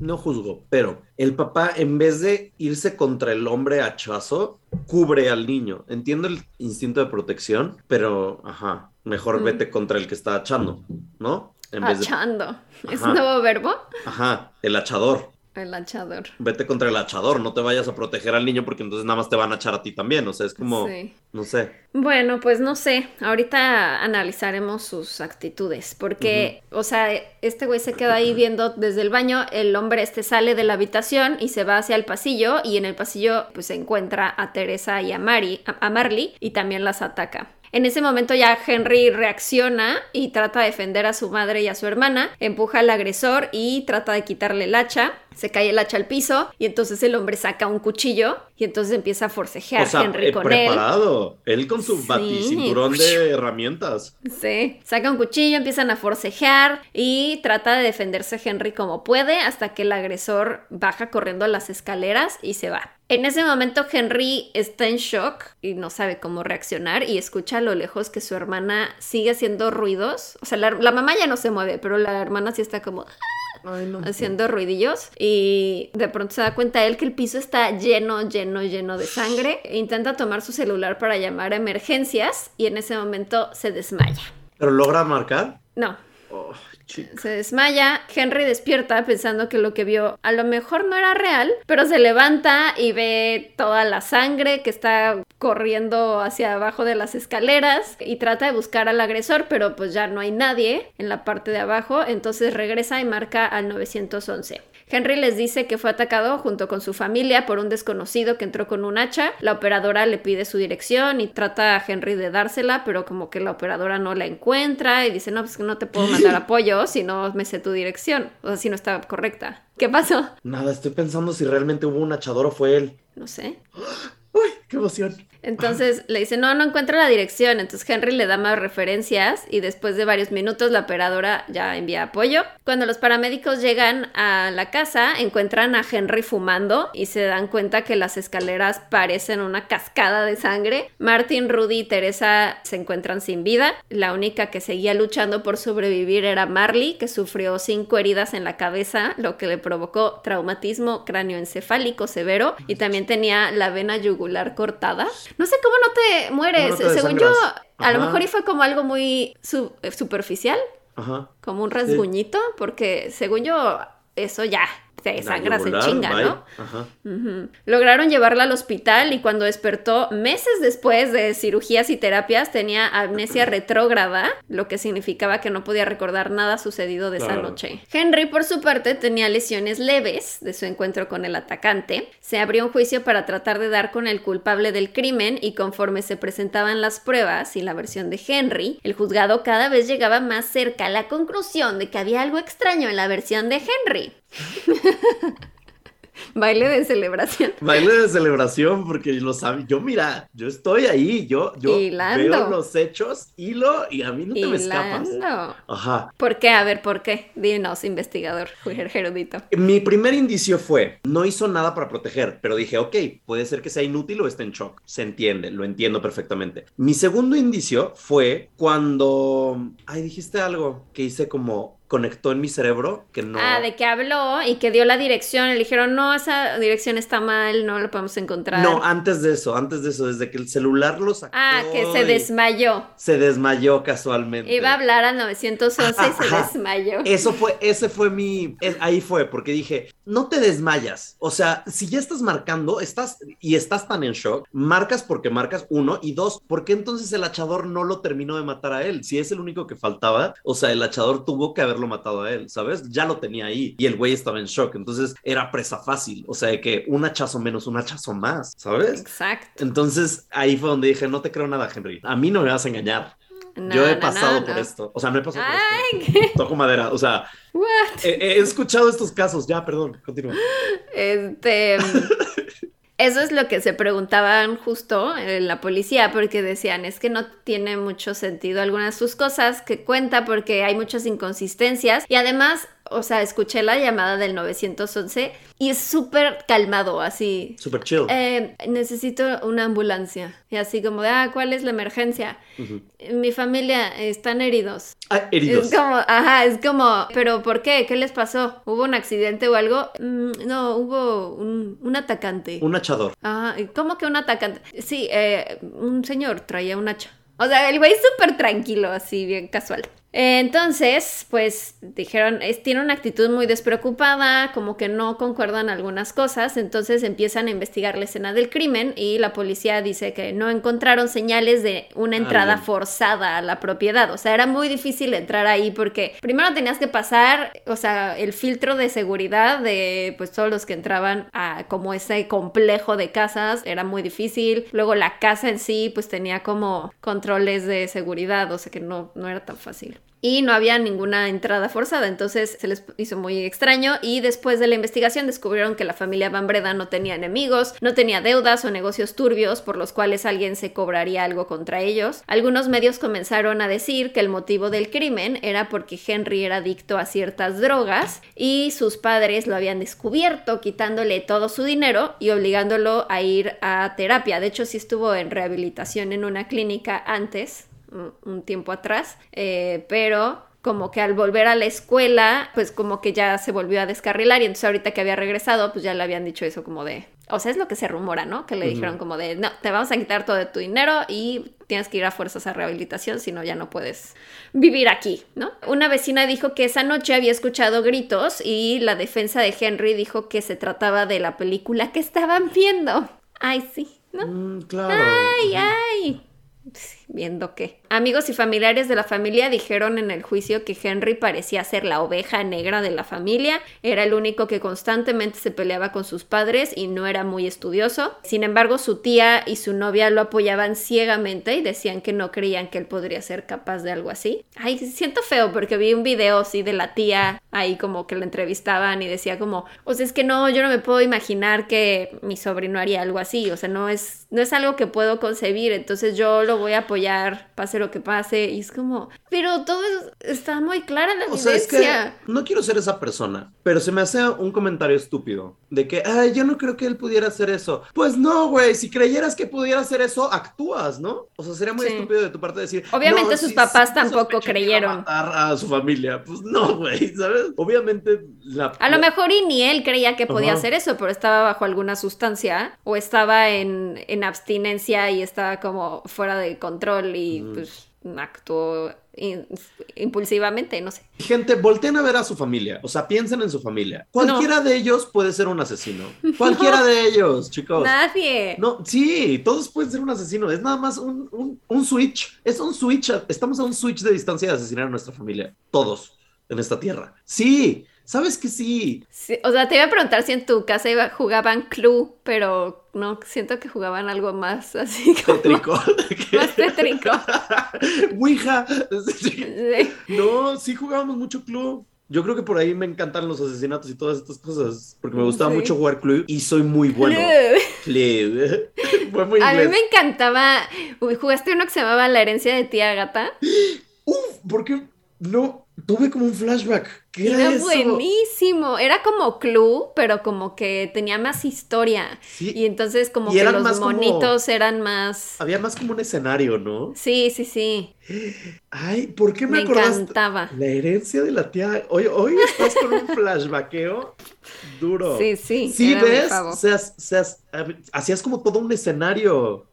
No juzgo, pero el papá, en vez de irse contra el hombre hachazo, cubre al niño. Entiendo el instinto de protección, pero, ajá, mejor vete contra el que está hachando, ¿no? Achando. ¿Es un nuevo verbo? Ajá, el hachador. El hachador. Vete contra el hachador, no te vayas a proteger al niño porque entonces nada más te van a echar a ti también. O sea, es como. No sé. Bueno, pues no sé. Ahorita analizaremos sus actitudes. Porque, o sea, este güey se queda ahí viendo desde el baño. El hombre este sale de la habitación y se va hacia el pasillo. Y en el pasillo, pues se encuentra a Teresa y a, Mari, a Marley y también las ataca. En ese momento ya Henry reacciona y trata de defender a su madre y a su hermana, empuja al agresor y trata de quitarle el hacha. Se cae el hacha al piso y entonces el hombre saca un cuchillo y entonces empieza a forcejear a Henry eh, con preparado. él. con su baticinturón de herramientas. Sí, saca un cuchillo, empiezan a forcejear y trata de defenderse Henry como puede hasta que el agresor baja corriendo las escaleras y se va. En ese momento Henry está en shock y no sabe cómo reaccionar y escucha a lo lejos que su hermana sigue haciendo ruidos. O sea, la, mamá ya no se mueve, pero la hermana sí está como... haciendo ruidillos y de pronto se da cuenta él que el piso está lleno, lleno, lleno de sangre. Intenta tomar su celular para llamar a emergencias y en ese momento se desmaya. ¿Pero logra marcar? No. Oh, se desmaya, Henry despierta pensando que lo que vio a lo mejor no era real, pero se levanta y ve toda la sangre que está corriendo hacia abajo de las escaleras y trata de buscar al agresor, pero pues ya no hay nadie en la parte de abajo, entonces regresa y marca al 911. Henry les dice que fue atacado junto con su familia por un desconocido que entró con un hacha. La operadora le pide su dirección y trata a Henry de dársela, pero como que la operadora no la encuentra y dice, no, pues que no te puedo mandar apoyo si no me sé tu dirección, o sea, si no está correcta. ¿Qué pasó? Nada, estoy pensando si realmente hubo un hachador o fue él. No sé. ¡Uy, qué emoción! Entonces le dice, no, no encuentra la dirección. Entonces Henry le da más referencias y después de varios minutos la operadora ya envía apoyo. Cuando los paramédicos llegan a la casa, encuentran a Henry fumando y se dan cuenta que las escaleras parecen una cascada de sangre. Martin, Rudy y Teresa se encuentran sin vida. La única que seguía luchando por sobrevivir era Marley, que sufrió cinco heridas en la cabeza, lo que le provocó traumatismo cráneoencefálico severo y también tenía la vena yugular cortada. No sé cómo no te mueres. ¿Cómo no te Según yo, a lo mejor y fue como algo muy su- eh, superficial, Ajá. como un rasguñito, porque según yo, eso ya te sangras en yugular, chinga, bye. ¿no? Ajá. Lograron llevarla al hospital y cuando despertó meses después de cirugías y terapias tenía amnesia retrógrada, lo que significaba que no podía recordar nada sucedido de esa noche. Henry, por su parte, tenía lesiones leves de su encuentro con el atacante. Se abrió un juicio para tratar de dar con el culpable del crimen y conforme se presentaban las pruebas y la versión de Henry, el juzgado cada vez llegaba más cerca a la conclusión de que había algo extraño en la versión de Henry. Baile de celebración. Baile de celebración, porque lo sabe. Yo, mira, yo estoy ahí, yo, yo Hilando. veo los hechos, hilo, y a mí no te me escapas. Hilando. Ajá. ¿Por qué? A ver, ¿por qué? Dinos, investigador, erudito. Mi primer indicio fue, no hizo nada para proteger, pero dije, ok, puede ser que sea inútil o esté en shock. Se entiende, lo entiendo perfectamente. Mi segundo indicio fue cuando, ay, dijiste algo que hice como conectó en mi cerebro que no. Ah, de que habló y que dio la dirección. Le dijeron, no, esa dirección está mal, no la podemos encontrar. No, antes de eso, antes de eso, desde que el celular lo sacó. ah, que se desmayó. Se desmayó casualmente. Iba a hablar al 911 y se Ajá. desmayó. Eso fue, ese fue mi, es- ahí fue, porque dije, no te desmayas. O sea, si ya estás marcando, estás y estás tan en shock, marcas porque marcas uno y dos, ¿por qué entonces el hachador no lo terminó de matar a él? Si es el único que faltaba, o sea, el hachador tuvo que haberlo matado a él, ¿sabes? Ya lo tenía ahí y el güey estaba en shock, entonces era presa fácil, o sea, de que un hachazo menos, un hachazo más, ¿sabes? Exacto. Entonces ahí fue donde dije, no te creo nada, Henry. A mí no me vas a engañar. No, Yo he no, pasado no, por esto. O sea, no he pasado por Ay, esto. Toco madera. O sea, he, he escuchado estos casos. Ya, perdón, continúa. Este. Eso es lo que se preguntaban justo en la policía, porque decían, es que no tiene mucho sentido algunas de sus cosas que cuenta porque hay muchas inconsistencias y además, o sea, escuché la llamada del 911 y es súper calmado, así. Super chill. Eh, necesito una ambulancia. Y así como de, ah, ¿cuál es la emergencia? Mi familia están heridos. Ah, heridos. Es como, ajá, es como, pero ¿por qué? ¿Qué les pasó? ¿Hubo un accidente o algo? Mm, no, hubo un, un atacante. Un hachador. Ajá, ¿y ¿cómo que un atacante? Sí, eh, un señor traía un hacha. O sea, el güey súper tranquilo, así bien casual. Entonces, pues dijeron, es, tiene una actitud muy despreocupada, como que no concuerdan algunas cosas, entonces empiezan a investigar la escena del crimen y la policía dice que no encontraron señales de una entrada Alguien. forzada a la propiedad, o sea, era muy difícil entrar ahí porque primero tenías que pasar, o sea, el filtro de seguridad de pues todos los que entraban a como ese complejo de casas, era muy difícil, luego la casa en sí pues tenía como controles de seguridad, o sea que no, no era tan fácil. Y no había ninguna entrada forzada, entonces se les hizo muy extraño y después de la investigación descubrieron que la familia Van Breda no tenía enemigos, no tenía deudas o negocios turbios por los cuales alguien se cobraría algo contra ellos. Algunos medios comenzaron a decir que el motivo del crimen era porque Henry era adicto a ciertas drogas y sus padres lo habían descubierto quitándole todo su dinero y obligándolo a ir a terapia. De hecho, sí estuvo en rehabilitación en una clínica antes un- tiempo atrás, eh, pero como que al volver a la escuela, pues como que ya se volvió a descarrilar y entonces ahorita que había regresado, pues ya le habían dicho eso como de, o sea, es lo que se rumora, ¿no? Que le dijeron como de, no, te vamos a quitar todo de tu dinero y tienes que ir a fuerzas a rehabilitación, si no ya no puedes vivir aquí, ¿no? Una vecina dijo que esa noche había escuchado gritos y la defensa de Henry dijo que se trataba de la película que estaban viendo. Ay, sí, ¿no? Mm, claro. Ay, ay. Viendo qué. Amigos y familiares de la familia dijeron en el juicio que Henry parecía ser la oveja negra de la familia, era el único que constantemente se peleaba con sus padres y no era muy estudioso. Sin embargo, su tía y su novia lo apoyaban ciegamente y decían que no creían que él podría ser capaz de algo así. Ay, siento feo porque vi un video así de la tía ahí como que la entrevistaban y decía como, o sea, es que no, yo no me puedo imaginar que mi sobrino haría algo así, o sea, no es, no es algo que puedo concebir, entonces yo lo voy a pase lo que pase, y es como, pero todo está muy clara la o Sea, es que no quiero ser esa persona, pero se me hace un comentario estúpido de que, ay, yo no creo que él pudiera hacer eso. Pues no, güey, si creyeras que pudiera hacer eso, actúas, ¿no? O sea, sería muy estúpido de tu parte decir. Obviamente sus papás tampoco creyeron. A, a su familia. Pues no, güey, ¿sabes? Obviamente la. A lo mejor y ni él creía que podía hacer eso, pero estaba bajo alguna sustancia o estaba en, en abstinencia y estaba como fuera de control y pues actuó impulsivamente, no sé. Gente, volteen a ver a su familia, o sea, piensen en su familia. Cualquiera de ellos puede ser un asesino. Cualquiera de ellos, chicos. Nadie. No, sí, todos pueden ser un asesino. Es nada más un, un switch. Es un switch. Estamos a un switch de distancia de asesinar a nuestra familia. Todos en esta tierra. Sí, ¿Sabes que sí? O sea, te iba a preguntar si en tu casa iba, jugaban Clue, pero no, siento que jugaban algo más así como... Tétrico. más tétrico. Ouija. No, sí jugábamos mucho Clue. Yo creo que por ahí me encantan los asesinatos y todas estas cosas, porque me gustaba mucho jugar Clue y soy muy bueno. Clue. Fue muy A mí me encantaba. ¿Jugaste uno que se llamaba La herencia de tía gata? Uf, ¿por qué? No, tuve como un flashback. ¿Qué era, era buenísimo. Era como Clue, pero como que tenía más historia. Sí. Y entonces como que los monitos eran más... Había más como un escenario, ¿no? Sí, sí, sí. Ay, ¿por qué me, me encantaba. La herencia de la tía. Hoy, hoy estás con un flashbackeo duro. Sí, sí. Sí, ¿ves? Seas, seas, hacías como todo un escenario.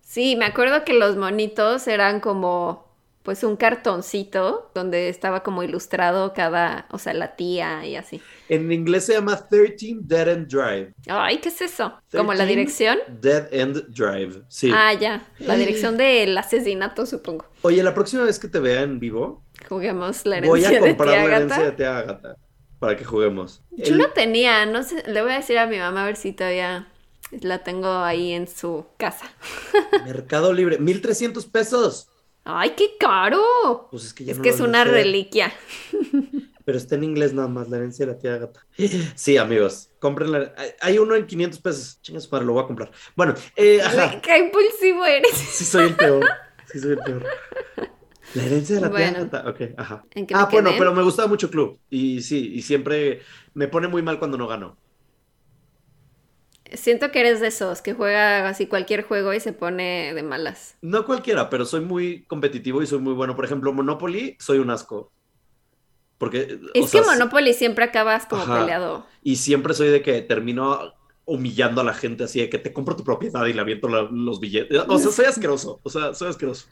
Sí, me acuerdo que los monitos eran como pues un cartoncito donde estaba como ilustrado cada, o sea, la tía y así. En inglés se llama 13 Dead End Drive. Ay, ¿qué es eso? ¿Como la dirección? Dead End Drive, sí. Ah, ya, la dirección del asesinato, supongo. Oye, la próxima vez que te vea en vivo, juguemos la herencia Voy a comprar la herencia de tía Agatha para que juguemos. Yo lo tenía, no sé, le voy a decir a mi mamá a ver si todavía la tengo ahí en su casa. Mercado Libre, 1300 pesos. ¡Ay, qué caro! Pues es que ya Es que es una reliquia. Pero está en inglés nada más, la herencia de la tía gata. Sí, amigos, cómprenla. Hay uno en 500 pesos. Chingas para lo voy a comprar. Bueno, eh, ajá. ¡Qué impulsivo eres! Sí, soy el peor. Sí, soy el peor. La herencia de la tía gata. Ok, ajá. ah, bueno, pero me gustaba mucho Club. Y sí, y siempre me pone muy mal cuando no gano. Siento que eres de esos, que juega así cualquier juego y se pone de malas. No cualquiera, pero soy muy competitivo y soy muy bueno. Por ejemplo, Monopoly, soy un asco. Porque. Es que Monopoly siempre acabas como peleado. Y siempre soy de que termino humillando a la gente así de que te compro tu propiedad y le aviento los billetes. O sea, soy asqueroso. O sea, soy asqueroso.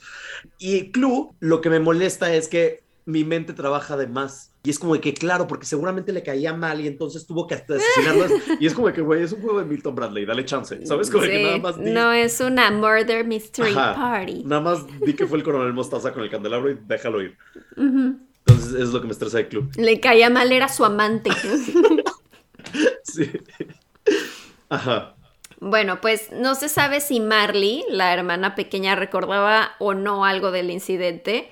Y Club, lo que me molesta es que mi mente trabaja de más. Y es como de que, claro, porque seguramente le caía mal y entonces tuvo que asesinarlas. y es como de que, güey, es un juego de Milton Bradley, dale chance. ¿Sabes? Como que nada más. No es una murder mystery party. Nada más di que fue el coronel Mostaza con el candelabro y déjalo ir. Entonces es lo que me estresa del club. Le caía mal, era su amante. sí. Ajá. Bueno, pues no se sabe si Marley, la hermana pequeña, recordaba o no algo del incidente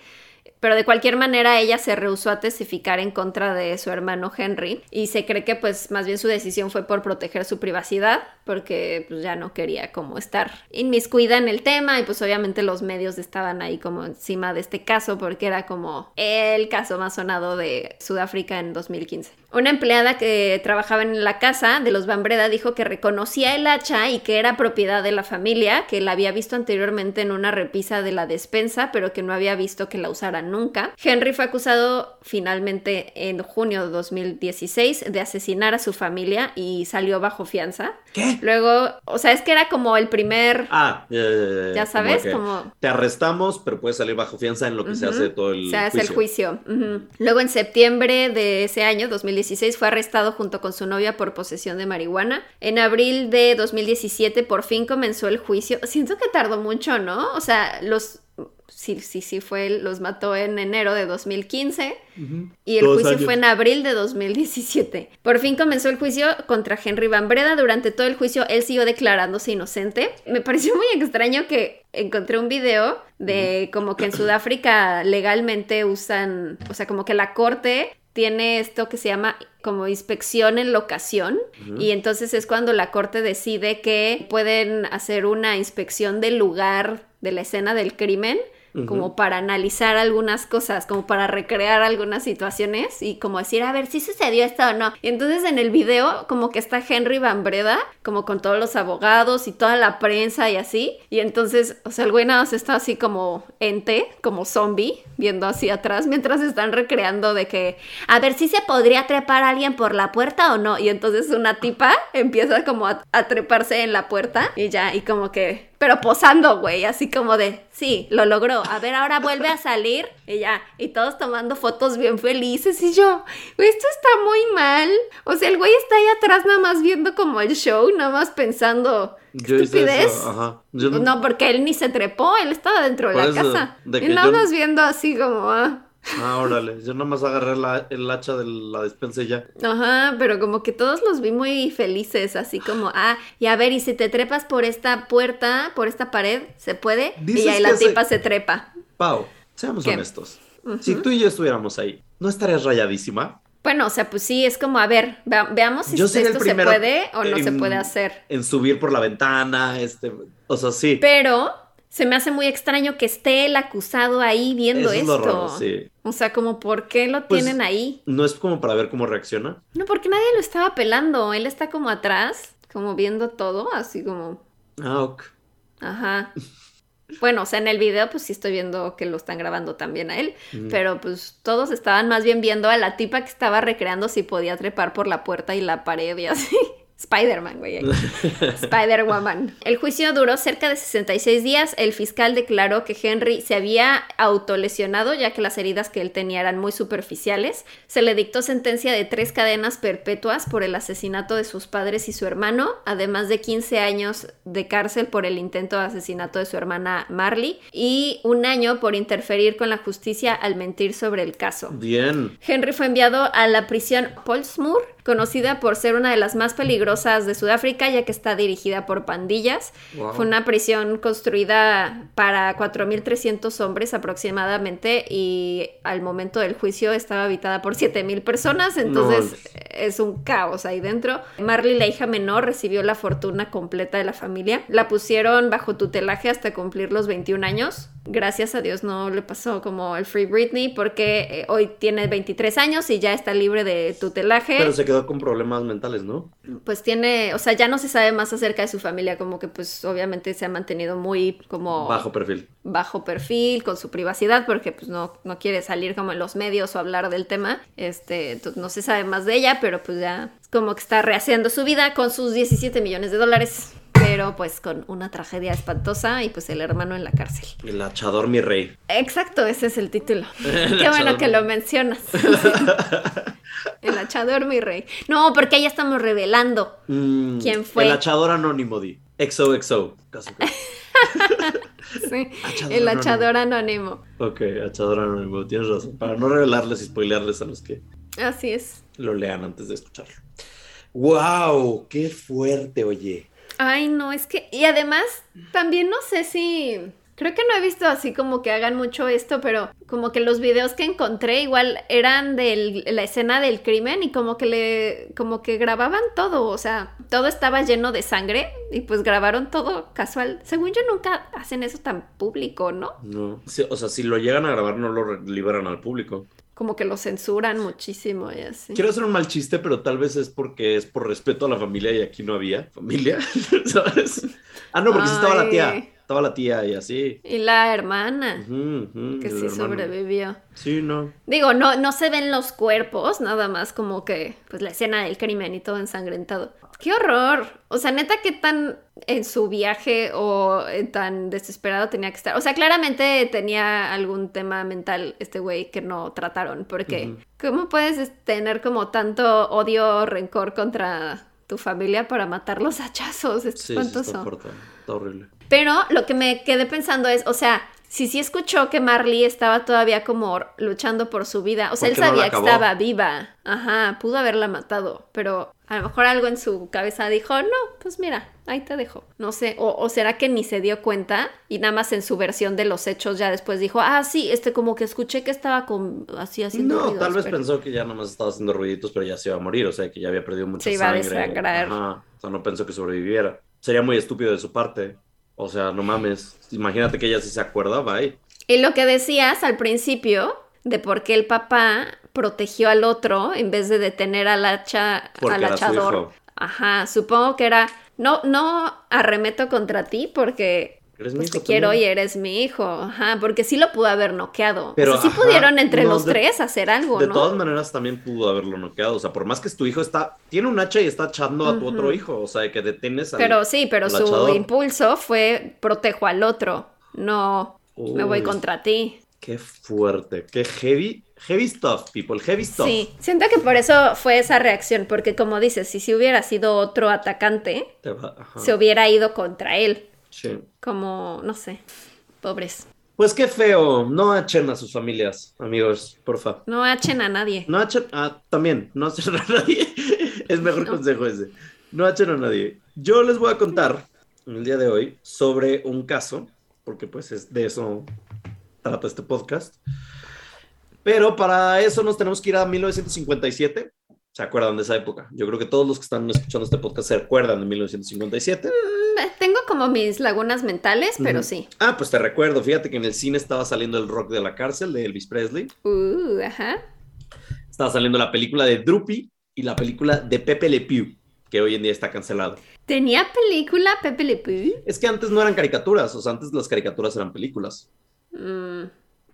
pero de cualquier manera ella se rehusó a testificar en contra de su hermano Henry y se cree que pues más bien su decisión fue por proteger su privacidad porque pues ya no quería como estar inmiscuida en el tema y pues obviamente los medios estaban ahí como encima de este caso porque era como el caso más sonado de Sudáfrica en 2015. Una empleada que trabajaba en la casa de los Bambreda dijo que reconocía el hacha y que era propiedad de la familia, que la había visto anteriormente en una repisa de la despensa, pero que no había visto que la usaran nunca. Henry fue acusado finalmente en junio de 2016 de asesinar a su familia y salió bajo fianza. ¿Qué? Luego, o sea, es que era como el primer, Ah, ya, ya, ya, ya como sabes, como... Te arrestamos, pero puedes salir bajo fianza en lo que se hace todo el se hace juicio. el juicio. Luego en septiembre de ese año, 2016, fue arrestado junto con su novia por posesión de marihuana. En abril de 2017 por fin comenzó el juicio. Siento que tardó mucho, ¿no? O sea, los... Sí, sí, sí, fue, él, los mató en enero de 2015 Ujú. y el Dos juicio años. fue en abril de 2017. Por fin comenzó el juicio contra Henry Van Breda. Durante todo el juicio él siguió declarándose inocente. Me pareció muy extraño que encontré un video de como que en Sudáfrica legalmente usan, o sea, como que la corte tiene esto que se llama como inspección en locación y entonces es cuando la corte decide que pueden hacer una inspección del lugar de la escena del crimen como para analizar algunas cosas, como para recrear algunas situaciones y como decir, a ver si sucedió esto o no. Y entonces en el video como que está Henry Van Breda, como con todos los abogados y toda la prensa y así. Y entonces, o sea, el güey nada más está así como ente, como zombie, viendo hacia atrás mientras están recreando de que, a ver si se podría trepar alguien por la puerta o no. Y entonces una tipa empieza como a, a treparse en la puerta y ya, y como que pero posando, güey, así como de, sí, lo logró. A ver, ahora vuelve a salir y ya, y todos tomando fotos bien felices y yo, güey, esto está muy mal. O sea, el güey está ahí atrás nada más viendo como el show, nada más pensando, ¿qué Yo hice estupidez. eso, ajá. Yo no- No, porque él ni se trepó, él estaba dentro de Por la eso, casa. de Y nada yo- más viendo así como, ah. Ah, órale. Yo nomás agarré la- el hacha de la despensa y ya. Ajá, pero como que todos los vi muy felices, así como, ah, y a ver, y si te trepas por esta puerta, por esta pared, ¿se puede? Dices y ahí la tipa se trepa. Pau, seamos ¿Qué? honestos. Si tú y yo estuviéramos ahí, ¿no estarías rayadísima? Bueno, o sea, pues sí, es como, a ver, vea- veamos si Yo esto se puede o no se puede hacer. En subir por la ventana, este. O sea, sí. Pero se me hace muy extraño que esté el acusado ahí viendo Eso es esto. lo raro, sí. O sea, como, ¿por qué lo Pues- tienen ahí? No es como para ver cómo reacciona. No, porque nadie lo estaba pelando. Él está como atrás, como viendo todo, así como, Ah, ok. ajá. Bueno, o sea, en el video pues sí estoy viendo que lo están grabando también a él, Ujú. pero pues todos estaban más bien viendo a la tipa que estaba recreando si podía trepar por la puerta y la pared y así. Spider-Man, güey. Spider-Woman. El juicio duró cerca de 66 días. El fiscal declaró que Henry se había autolesionado ya que las heridas que él tenía eran muy superficiales. Se le dictó sentencia de tres cadenas perpetuas por el asesinato de sus padres y su hermano, además de 15 años de cárcel por el intento de asesinato de su hermana Marley y un año por interferir con la justicia al mentir sobre el caso. Bien. Henry fue enviado a la prisión Polsmoor, conocida por ser una de las más peligrosas de Sudáfrica, ya que está dirigida por pandillas. Wow. Fue una prisión construida para 4.300 hombres aproximadamente y al momento del juicio estaba habitada por 7.000 personas, entonces No. es un caos ahí dentro. Marley, la hija menor, recibió la fortuna completa de la familia. La pusieron bajo tutelaje hasta cumplir los 21 años. Gracias a Dios no le pasó como el Free Britney porque eh, hoy tiene 23 años y ya está libre de tutelaje. Pero se quedó con problemas mentales, ¿no? Pues tiene, o sea, ya no se sabe más acerca de su familia, como que pues obviamente se ha mantenido muy como Bajo perfil. bajo perfil, con su privacidad, porque pues no, no quiere salir como en los medios o hablar del tema. Este, entonces no se sabe más de ella, pero pues ya como que está rehaciendo su vida con sus 17 millones de dólares. Pero pues con una tragedia espantosa y pues el hermano en la cárcel. El hachador, mi rey. Exacto, ese es el título. El Qué bueno que lo mencionas. el hachador, mi rey. No, porque ya estamos revelando. Mm, ¿Quién fue? El hachador anónimo, di. XOXO. Caso que- Sí, Hachador el anónimo. hachador anónimo. Ok, hachador anónimo. Tienes razón. Para no revelarles y spoilearles a los que Así es. lo lean antes de escucharlo. ¡Wow! ¡Qué fuerte, oye! Ay, no, es que. Y además, también no sé si. Creo que no he visto así como que hagan mucho esto, pero como que los videos que encontré igual eran de la escena del crimen y como que le. como que grababan todo. O sea, todo estaba lleno de sangre y pues grabaron todo casual. Según yo nunca hacen eso tan público, ¿no? No. O sea, si lo llegan a grabar, no lo liberan al público. Como que lo censuran muchísimo y así. Quiero hacer un mal chiste, pero tal vez es porque es por respeto a la familia y aquí no había familia, ¿sabes? Ah, no, porque sí estaba la tía. Estaba la tía y así. Y la hermana, que sí sobrevivió. Sí, no. Digo, no, no se ven los cuerpos, nada más como que, pues la escena del crimen y todo ensangrentado. ¡Qué horror! O sea, neta, ¿qué tan en su viaje o eh, tan desesperado tenía que estar? O sea, claramente tenía algún tema mental este güey que no trataron, porque. ¿cómo puedes es- tener como tanto odio, rencor contra tu familia para matarlos hachazos? Es Sí, sí, espantoso. está fuerte. Está horrible. Pero lo que me quedé pensando es, o sea, si sí escuchó que Marley estaba todavía como luchando por su vida, o sea, él ¿Por qué no la sabía que estaba viva, ajá, pudo haberla matado, pero a lo mejor algo en su cabeza dijo, no, pues mira, ahí te dejo, no sé, o, o será que ni se dio cuenta y nada más en su versión de los hechos ya después dijo, ah, sí, este como que escuché que estaba con, así haciendo No, ruidos, tal vez pero- pensó que ya nomás estaba haciendo ruiditos, pero ya se iba a morir, o sea, que ya había perdido mucha Se iba a sangre. desangrar. Ajá. O sea, no pensó que sobreviviera. Sería muy estúpido de su parte. O sea, no mames. Imagínate que ella sí se acuerda, bye. Y lo que decías al principio de por qué el papá protegió al otro en vez de detener al hacha, Porque al era su hachador. hijo. Ajá, supongo que era no no arremeto contra ti porque Eres mi pues, hijo te quiero y también. eres mi hijo. Ajá, porque sí lo pudo haber noqueado. Pero, o sea, sí ajá, pudieron entre no, los de- tres hacer algo, De ¿no? todas maneras, también pudo haberlo noqueado. O sea, por más que tu hijo está. Tiene un hacha y está echando a tu otro hijo. O sea, que detienes al. Pero sí, pero su impulso fue protejo al otro. No, me voy contra ti. Qué fuerte. Qué heavy. Heavy stuff, people. Heavy stuff. Sí, siento que por eso fue esa reacción, porque como dices, si si hubiera sido otro atacante, va- se hubiera ido contra él. Sí. Como, no sé, pobres. Pues qué feo. No echen a sus familias, amigos, porfa. No echen a nadie. No echen. Ah, también. No echen a nadie. es mejor No. consejo ese. No echen a nadie. Yo les voy a contar el día de hoy sobre un caso, porque pues es de eso trata este podcast. Pero para eso nos tenemos que ir a 1957. ¿Se acuerdan de esa época? Yo creo que todos los que están escuchando este podcast se acuerdan de 1957. Tengo como mis lagunas mentales, pero sí. Ah, pues te recuerdo, fíjate que en el cine estaba saliendo el rock de la cárcel de Elvis Presley. Uh, ajá. Estaba saliendo la película de Droopy y la película de Pepe Le Pew, que hoy en día está cancelado. ¿Tenía película Pepe Le Pew? Es que antes no eran caricaturas, o sea, antes las caricaturas eran películas. Mm,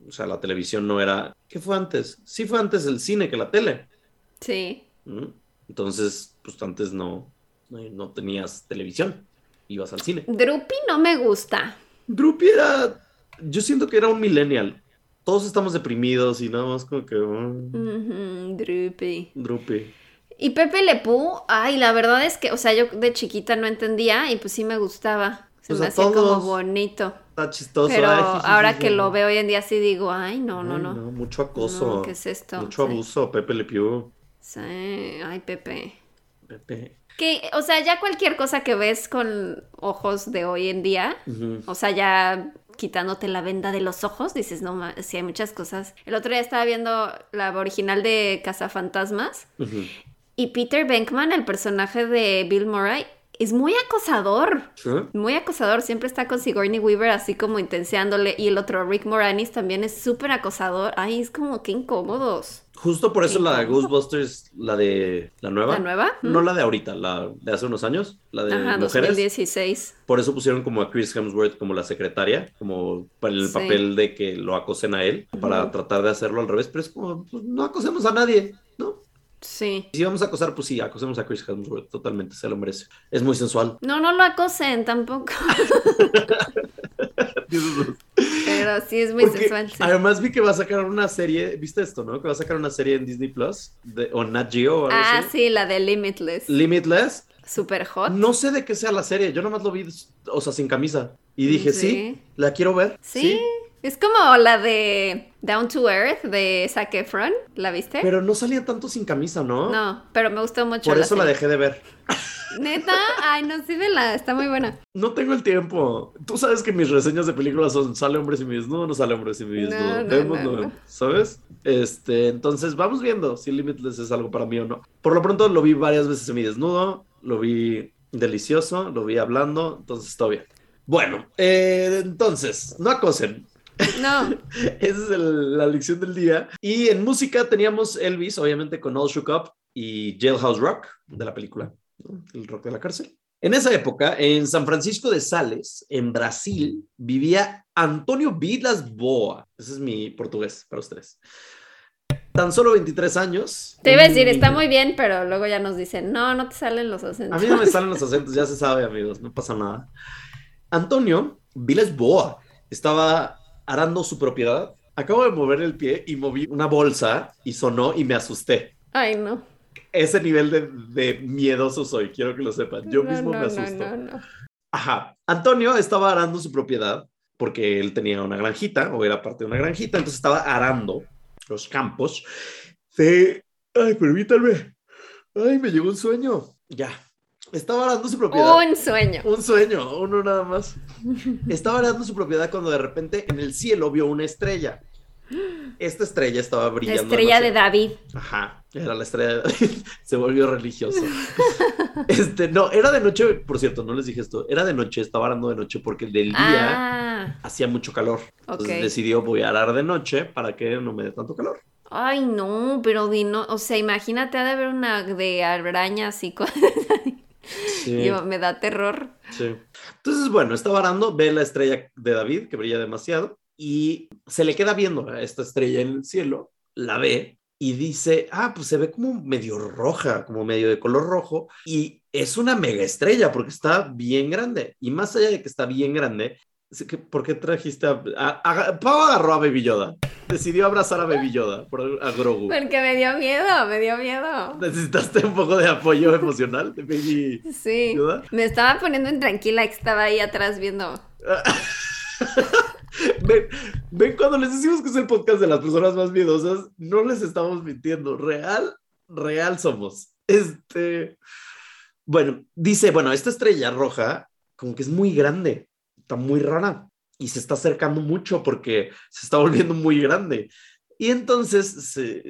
O sea, la televisión no era... ¿Qué fue antes? Sí fue antes el cine que la tele. sí. ¿Mm? Entonces, pues antes no, no, no tenías televisión, ibas al cine. Droopy no me gusta. Droopy era... Yo siento que era un millennial. Todos estamos deprimidos y nada más como que... mm, Ujú, Droopy. Droopy. Y Pepe Le Pew, ay, la verdad es que, o sea, yo de chiquita no entendía y pues sí me gustaba. Se Pues me a hacía como bonito. Está chistoso. Pero ay, ahora que lo veo hoy en día sí digo, ay, no, no, Ay, no. Mucho acoso. No, ¿qué es esto? Mucho Sí. abuso, Pepe Le Pew. Sí, ay, Pepe. Pepe. Que, o sea, ya cualquier cosa que ves con ojos de hoy en día, o sea, ya quitándote la venda de los ojos, dices, no, ma- sí hay muchas cosas. El otro día estaba viendo la original de Cazafantasmas y Peter Venkman, el personaje de Bill Murray, es muy acosador. ¿Sí? Muy acosador, siempre está con Sigourney Weaver así como intenseándole. Y el otro, Rick Moranis, también es súper acosador. Ay, es como que incómodos. Justo por eso Sí, la de. Ghostbusters, la de la nueva. ¿La nueva? No la de ahorita, la de hace unos años, la de Ajá, mujeres. 2016. Por eso pusieron como a Chris Hemsworth como la secretaria, como para el Sí. papel de que lo acosen a él, para tratar de hacerlo al revés, pero es como, pues, no acosemos a nadie. Sí. Si vamos a acosar, pues sí, acosemos a Chris Hemsworth, totalmente, se lo merece. Es muy sensual. No, no lo acosen tampoco. Pero sí es muy Porque sensual. sí. Además vi que va a sacar una serie, ¿viste esto, no? Que va a sacar una serie en Disney Plus de, o Nat Geo o algo Ah, así. sí, la de Limitless. Limitless. Super hot. No sé de qué sea la serie, yo nomás lo vi, o sea, sin camisa. Y dije, sí, Sí. la quiero ver. Sí. Es como la de Down to Earth de Zac Efron. ¿La viste? Pero no salía tanto sin camisa, ¿no? No, pero me gustó mucho. Por eso la dejé de ver. Neta, ay, no, sí, vela, está muy buena. No tengo el tiempo. Tú sabes que mis reseñas de películas son sale hombre y mi desnudo, no sale hombre y mi No, desnudo. no, Vemos, no, no no. ¿Sabes? Este, entonces vamos viendo si Limitless es algo para mí o no. Por lo pronto lo vi varias veces en mi desnudo, lo vi delicioso, lo vi hablando, entonces todo bien. Bueno, eh, entonces, no acosen. No, Esa es el- la lección del día. Y en música teníamos Elvis, obviamente con All Shook Up y Jailhouse Rock de la película, ¿no? el rock de la cárcel. En esa época, en San Francisco de Sales, en Brasil, vivía Antonio Vilas Boa. Ese es mi portugués para ustedes. Tan solo 23 años. Te iba a decir, está muy bien, pero luego ya nos dicen, no, no te salen los acentos. A mí no me salen los acentos, ya se sabe, amigos, no pasa nada. Antonio Vilas Boa estaba arando su propiedad. Acabo de mover el pie y moví una bolsa y sonó y me asusté. Ay, no. Ese nivel de, de miedoso soy, quiero que lo sepan. Yo mismo me asusto. Ajá. Antonio estaba arando su propiedad porque él tenía una granjita o era parte de una granjita, entonces estaba arando los campos de... Ay, permítanme. Ay, me llegó un sueño. Ya. Estaba arando su propiedad. Un sueño. Un sueño, uno nada más. Estaba arando su propiedad cuando de repente en el cielo vio una estrella. Esta estrella estaba brillando. La estrella de David. Ajá, era la estrella de David. Se volvió religioso. Este, no, era de noche, por cierto, no les dije esto. Era de noche, estaba arando de noche porque del día Ah, hacía mucho calor. Entonces decidió voy a arar de noche para que no me dé tanto calor. Ay, no, pero no, o sea, imagínate, ha de haber una de arañas y cosas. Sí, Digo, me da terror. sí. Entonces, bueno, estaba arando, ve la estrella de David que brilla demasiado y se le queda viendo a esta estrella en el cielo, la ve y dice, ah, pues se ve como medio roja, como medio de color rojo y es una mega estrella porque está bien grande y más allá de que está bien grande, ¿por qué trajiste a, a, a- Pau agarró a Baby Yoda, decidió abrazar a Baby Yoda, por, a Grogu. Porque me dio miedo, me dio miedo. ¿Necesitaste un poco de apoyo emocional de Baby Sí. Yoda? Me estaba poniendo intranquila que estaba ahí atrás viendo. ven, ven, cuando les decimos que es el podcast de las personas más miedosas, no les estamos mintiendo. Real, real somos. Este. Bueno, dice, bueno, esta estrella roja, como que es muy grande, está muy rara y se está acercando mucho porque se está volviendo muy grande. Y entonces se-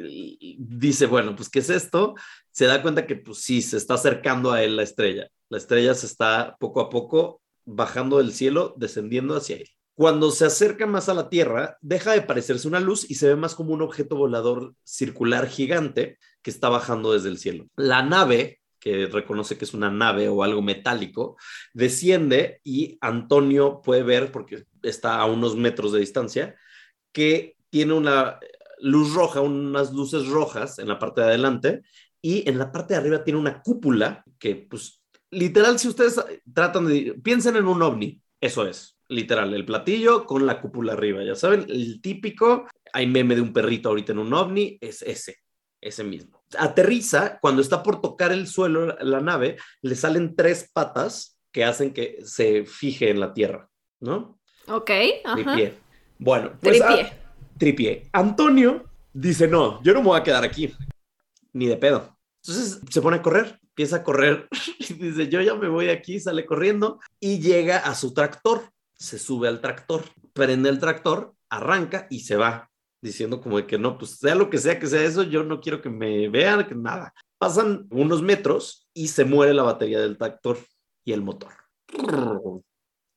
dice, bueno, pues, ¿qué es esto? Se da cuenta que, pues sí, se está acercando a él la estrella. La estrella se está poco a poco bajando del cielo, descendiendo hacia él. Cuando se acerca más a la Tierra, deja de parecerse una luz y se ve más como un objeto volador circular gigante que está bajando desde el cielo. La nave, que reconoce que es una nave o algo metálico, desciende y Antonio puede ver, porque está a unos metros de distancia, que tiene una luz roja, unas luces rojas en la parte de adelante y en la parte de arriba tiene una cúpula que, pues, literal, si ustedes tratan de, piensen en un ovni, eso es, literal, el platillo con la cúpula arriba, ya saben, el típico, hay meme de un perrito ahorita en un ovni, es ese, ese mismo. Aterriza, cuando está por tocar el suelo la nave, le salen tres patas que hacen que se fije en la tierra, ¿no? Ok, ajá. Tripié. Bueno, pues Tripié. a- tripié. Antonio dice, no, yo no me voy a quedar aquí, ni de pedo. Entonces se pone a correr, empieza a correr y dice, yo ya me voy aquí, sale corriendo y llega a su tractor, se sube al tractor, prende el tractor, arranca y se va, diciendo como de que no, pues sea lo que sea que sea eso, yo no quiero que me vean, que nada. Pasan unos metros y se muere la batería del tractor y el motor.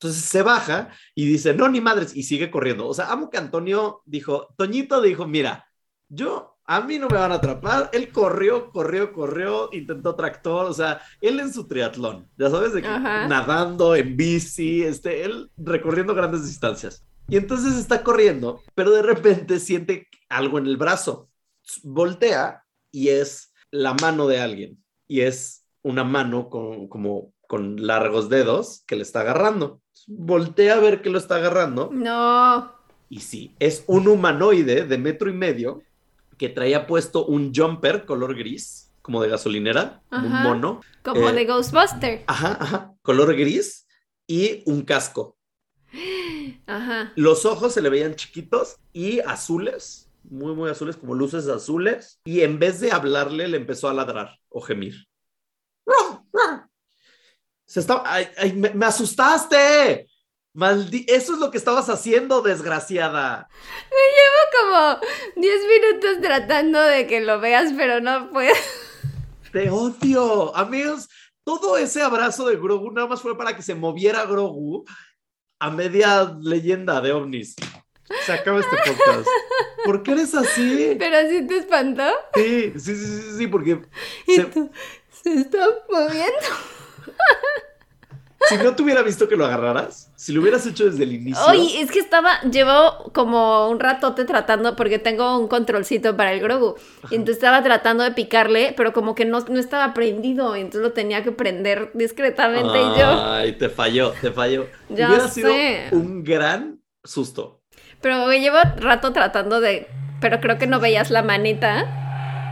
Entonces se baja y dice, no, ni madres, y sigue corriendo. O sea, amo que Antonio dijo, Toñito dijo, mira, yo, a mí no me van a atrapar. Él corrió, corrió, corrió, intentó tractor, o sea, él en su triatlón, ya sabes, de que nadando, en bici, este, él recorriendo grandes distancias. Y entonces está corriendo, pero de repente siente algo en el brazo. Voltea y es la mano de alguien. Y es una mano con, como con largos dedos que le está agarrando. Voltea a ver que lo está agarrando. No. Y sí, es un humanoide de metro y medio que traía puesto un jumper color gris, como de gasolinera, un mono. Como Eh, de Ghostbuster. Ajá, ajá, color gris y un casco. Ajá. Los ojos se le veían chiquitos y azules, muy, muy azules, como luces azules. Y en vez de hablarle, le empezó a ladrar o gemir. Se estaba. ¡Ay, ay, me, me asustaste! Maldi Eso es lo que estabas haciendo, desgraciada. Como 10 minutos tratando de que lo veas, pero no puedo. Te odio. Amigos, todo ese abrazo de Grogu nada más fue para que se moviera Grogu a media leyenda de ovnis. Se acaba este podcast. ¿Por qué eres así? Pero sí te espantó. Sí, sí, sí, sí, sí, porque Y se- tú, se está moviendo. si no te hubiera visto que lo agarraras, si lo hubieras hecho desde el inicio. Oye, es que estaba, llevo como un ratote tratando, porque tengo un controlcito para el Grogu. Y entonces estaba tratando de picarle, pero como que no, no estaba prendido. Y entonces lo tenía que prender discretamente y yo. Ay, te falló, te falló. Ya hubiera sido sé. un gran susto. Pero llevo rato tratando de. Pero creo que no veías la manita.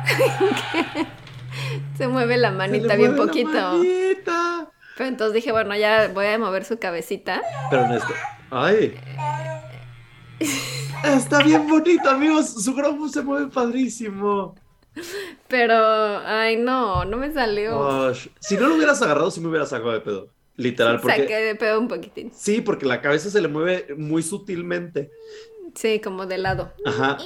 Se mueve la manita bien mueve la poquito. manita. Pero entonces dije, bueno, ya voy a mover su cabecita. Pero en esto. Ay. Está bien bonito, amigos. Su Grogu se mueve padrísimo. Pero, ay, no, no me salió. Si no lo hubieras agarrado, sí me hubieras sacado de pedo. Literal, porque. Saqué de pedo un poquitín. Sí, porque la cabeza se le mueve muy sutilmente. Sí, como de lado. Ajá.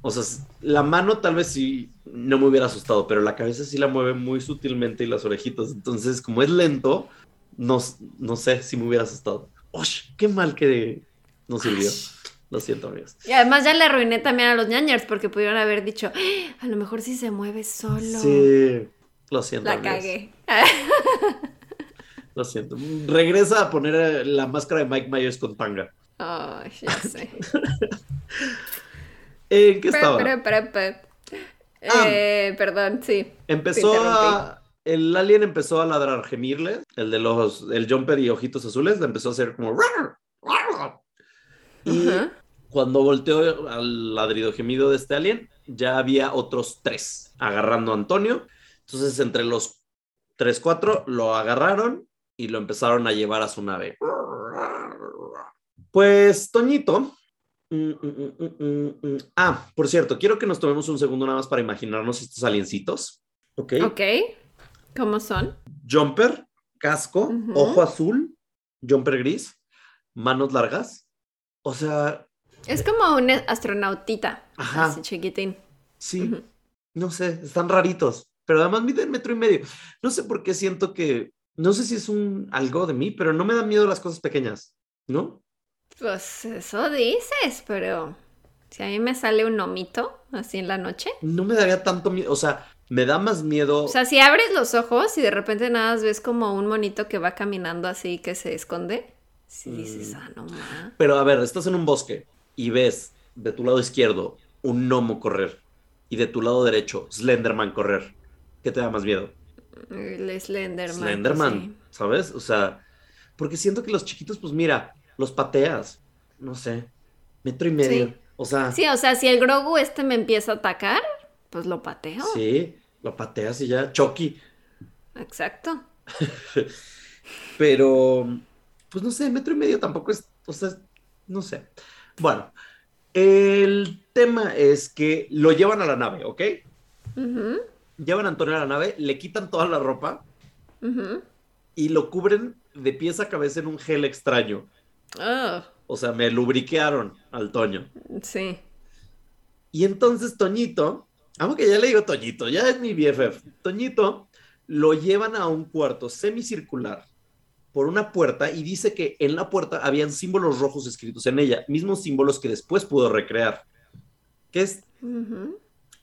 O sea, la mano tal vez sí no me hubiera asustado, pero la cabeza sí la mueve muy sutilmente y las orejitas. Entonces, como es lento, no, no sé si me hubiera asustado. ¡Osh! ¡Qué mal que no sirvió! Lo siento, amigos. Y además ya le arruiné también a los ñañers porque pudieron haber dicho, "Ah, a lo mejor sí se mueve solo. Sí, lo siento. La amigos. cagué. Lo siento. Regresa a poner eh, la máscara de Mike Myers con tanga. Ay, ya sé. ¿En qué estaba? Ah. Eh, perdón, sí. Empezó a... El alien empezó a ladrar, gemirle. El de los... El jumper y ojitos azules le empezó a hacer como... Y cuando volteó al ladrido gemido de este alien, ya había otros tres agarrando a Antonio. Entonces, entre los tres, cuatro, lo agarraron y lo empezaron a llevar a su nave. Pues, Toñito. Mm, mm, mm. Ah, por cierto, quiero que nos tomemos un segundo nada más para imaginarnos estos aliencitos. ¿Ok? Ok. ¿Cómo son? Jumper, casco, ojo azul, jumper gris, manos largas. O sea, Es como un astronautita. Ajá. Así chiquitín. sí, no sé, están raritos, pero además miden metro y medio. No sé por qué siento que, no sé si es un algo de mí, pero no me dan miedo las cosas pequeñas, ¿no? Pues eso dices, pero si a mí me sale un omito así en la noche. No me daría tanto miedo, o sea, me da más miedo. O sea, si abres los ojos y de repente nada más ves como un monito que va caminando así que se esconde, si dices, Mm. ah, no ma. Pero a ver, estás en un bosque y ves de tu lado izquierdo un gnomo correr y de tu lado derecho Slenderman correr. ¿Qué te da más miedo? El Slenderman. pues Slenderman, sí. ¿sabes? O sea, porque siento que los chiquitos, pues mira, los pateas, no sé, metro y medio. Sí. O sea, Sí, o sea, si el Grogu este me empieza a atacar, pues lo pateo. sí, lo pateas y ya, Chucky. Exacto. Pero, pues no sé, metro y medio tampoco es, o sea, no sé. Bueno, el tema es que lo llevan a la nave, ¿ok? Llevan a Antonio a la nave, le quitan toda la ropa y lo cubren de pies a cabeza en un gel extraño. Oh, O sea, me lubriquearon al Toño. sí. Y entonces Toñito, amo que ya le digo Toñito, ya es mi BFF. Toñito lo llevan a un cuarto semicircular por una puerta y dice que en la puerta habían símbolos rojos escritos en ella, mismos símbolos que después pudo recrear. ¿Qué es?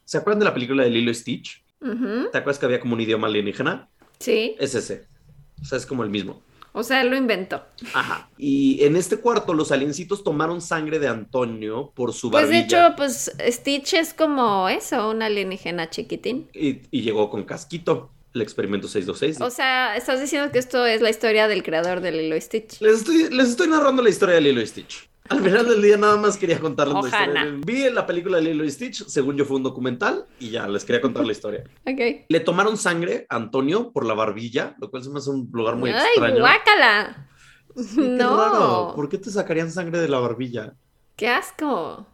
¿Se acuerdan de la película de Lilo y Stitch? ¿Te acuerdas que había como un idioma alienígena? Sí. Es ese. O sea, es como el mismo. O sea, él lo inventó. Ajá. Y en este cuarto los aliencitos tomaron sangre de Antonio por su Pues barbilla. de hecho, pues Stitch es como eso, un alienígena chiquitín. y, y llegó con casquito, el experimento 626. O sea, estás diciendo que esto es la historia del creador de Lilo y Stitch. Les estoy, les estoy narrando la historia de Lilo y Stitch. Al final del día nada más quería contarles la historia. Vi la película de Lilo y Stitch, según yo fue un documental, y ya, les quería contar la historia. Ok. Le tomaron sangre a Antonio por la barbilla, lo cual se me hace un lugar muy ¡Ay, extraño. guácala! Sí, qué no. raro. ¿Por qué te sacarían sangre de la barbilla? ¡Qué asco!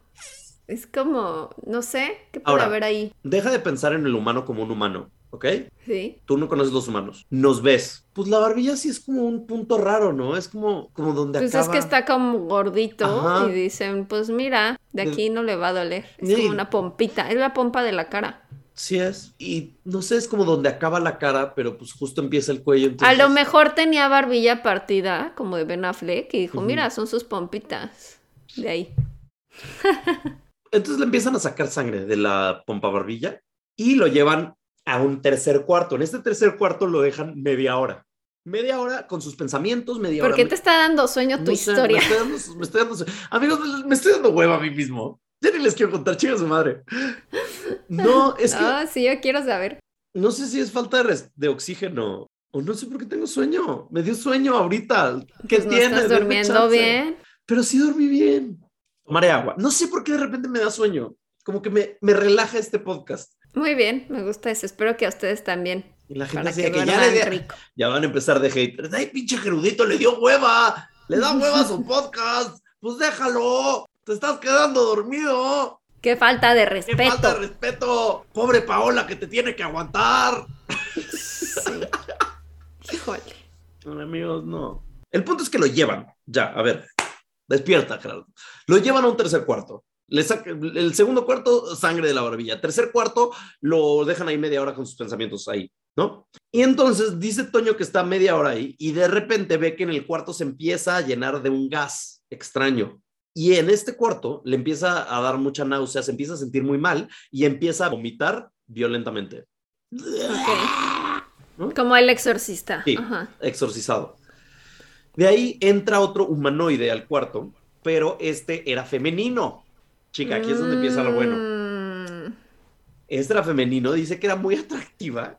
Es como, no sé, ¿qué puede Ahora. haber ahí? Deja de pensar en el humano como un humano, ¿ok? Sí. Tú no conoces los humanos. Nos ves. Pues la barbilla sí es como un punto raro, ¿no? Es como, como donde Pues acaba. es que está como gordito Ajá. y dicen, pues mira, de aquí no le va a doler. Es Sí. como una pompita, es la pompa de la cara. Sí es. Y no sé, es como donde acaba la cara, pero pues justo empieza el cuello. A lo mejor tenía barbilla partida, como de Ben Affleck, y dijo, mira, son sus pompitas. De ahí. Entonces le empiezan a sacar sangre de la pompa barbilla y lo llevan a un tercer cuarto. En este tercer cuarto lo dejan media hora. Media hora con sus pensamientos, media ¿Por hora. qué te está dando sueño tu No sé, historia? me, estoy dando, me estoy dando su- Amigos, me estoy dando hueva a mí mismo. Ya ni les quiero contar, chicas su madre. No, es que No, sí, yo quiero saber. no sé si es falta de, oxígeno o no sé por qué tengo sueño. Me dio sueño ahorita. ¿Qué Pues no tiene? estás durmiendo bien. Pero sí dormí bien. Tomaré agua. No sé por qué de repente me da sueño. Como que me, me relaja este podcast. Muy bien, me gusta eso. Espero que a ustedes también. Y la gente así que que ya, le ya van a empezar de haters. Ay, pinche Gerudito, le dio hueva. Le da hueva a su podcast. Pues déjalo. Te estás quedando dormido. Qué falta de ¡Qué respeto. falta de respeto! Pobre Paola que te tiene que aguantar. Sí. Híjole. Amigos, no. El punto es que lo llevan. Ya, a ver. Despierta, Gerardo. Lo llevan a un tercer cuarto. Le saca, el segundo cuarto, sangre de la barbilla. Tercer cuarto, lo dejan ahí media hora con sus pensamientos ahí, ¿no? Y entonces dice Toño que está media hora ahí y de repente ve que en el cuarto se empieza a llenar de un gas extraño. Y en este cuarto le empieza a dar mucha náusea, se empieza a sentir muy mal y empieza a vomitar violentamente. Como el exorcista. Sí. Ajá. exorcizado. De ahí entra otro humanoide al cuarto, pero este era femenino. Chica, aquí es donde empieza lo bueno. Mm, era femenino, dice que era muy atractiva.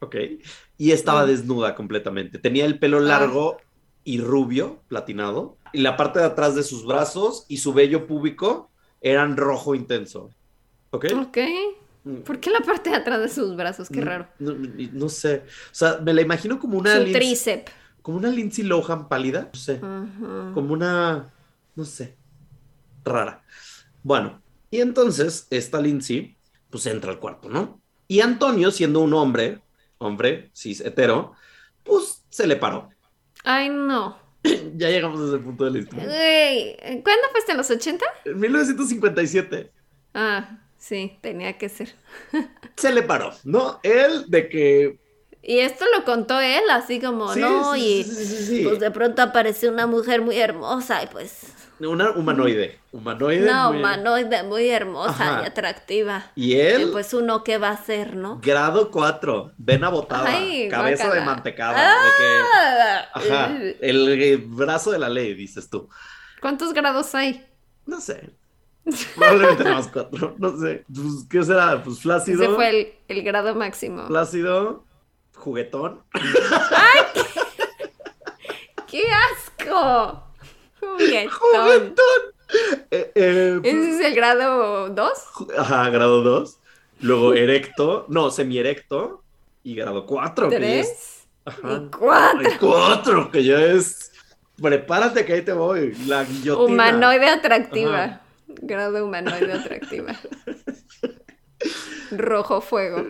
Ok. Y estaba Mm. desnuda completamente. Tenía el pelo Ah. largo y rubio, platinado. Y la parte de atrás de sus brazos y su vello púbico eran rojo intenso. ¿Ok? Ok. ¿Por qué la parte de atrás de sus brazos? Qué Mm, raro. No, no sé. O sea, me la imagino como una, Su Lindsay- trícep. como una Lindsay Lohan pálida. No sé. Como una, no sé, rara. Bueno, y entonces esta Lindsay, pues entra al cuarto, ¿no? Y Antonio, siendo un hombre, hombre, cis, hetero, pues se le paró. Ay, no. ya llegamos a ese punto de la historia. ¿cuándo fuiste en los 80? En 1957 Ah, sí, tenía que ser. se le paró, ¿no? Él de que... Y esto lo contó él, así como, Sí, no, sí, y sí. pues de pronto apareció una mujer muy hermosa y pues, Una humanoide. Humanoide. una muy- humanoide muy hermosa Ajá. y atractiva. Y Y él, pues uno, ¿qué va a hacer, no? grado 4, vena botada, Ay, cabeza de mantecada. de que- Ah, Ajá, el, eh, brazo de la ley, dices tú. ¿Cuántos grados hay? No sé. Probablemente más cuatro. No sé. Pues, ¿Qué será? Pues flácido. Ese fue el, el grado máximo. Flácido. Juguetón. ¡Qué asco! Juguetón. Juguetón. Eh, eh, ¿Ese es el grado 2? ju- ajá, grado 2. Luego erecto. No, semierecto. Y grado 4. ¿Tres? Ajá. Y cuatro. Ay, cuatro, que ya es. Prepárate que ahí te voy. La guillotina. Humanoide atractiva. Ajá. Grado humanoide atractiva. Rojo fuego.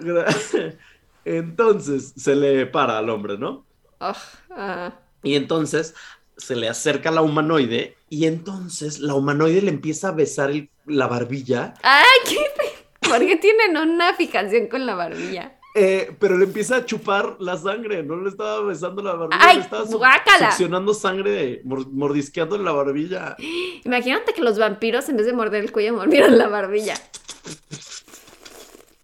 Entonces se le para al hombre, ¿no? Ah. Y entonces se le acerca la humanoide y entonces la humanoide le empieza a besar el- la barbilla, ¡Ay, qué ¿Por qué tienen una fijación con la barbilla? eh, pero le empieza a chupar la sangre, no le estaba besando la barbilla, ¡Ay, le estaba su- guácala! succionando sangre, mor- mordisqueando la barbilla. Imagínate que los vampiros en vez de morder el cuello mordieron la barbilla.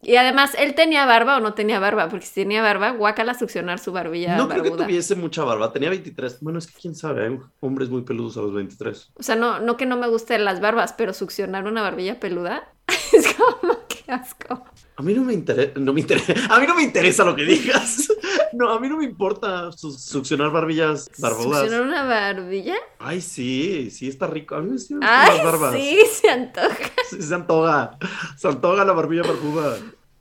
Y además, ¿él tenía barba o no tenía barba? Porque si tenía barba, guácala succionar su barbilla no creo que tuviese mucha barba, tenía 23. Bueno, es que quién sabe, hay hombres muy peludos a los 23. O sea, no, no que no me gusten las barbas, pero succionar una barbilla peluda es como que asco. A mí no me interesa, no me interesa, a mí no me interesa lo que digas. No, a mí no me importa su- succionar barbillas barbudas. ¿Succionar una barbilla? Ay, sí, sí está rico. A mí sí me gustan Ay, las barbas. sí, se antoja. Sí, se antoja. Se antoja la barbilla barbuda.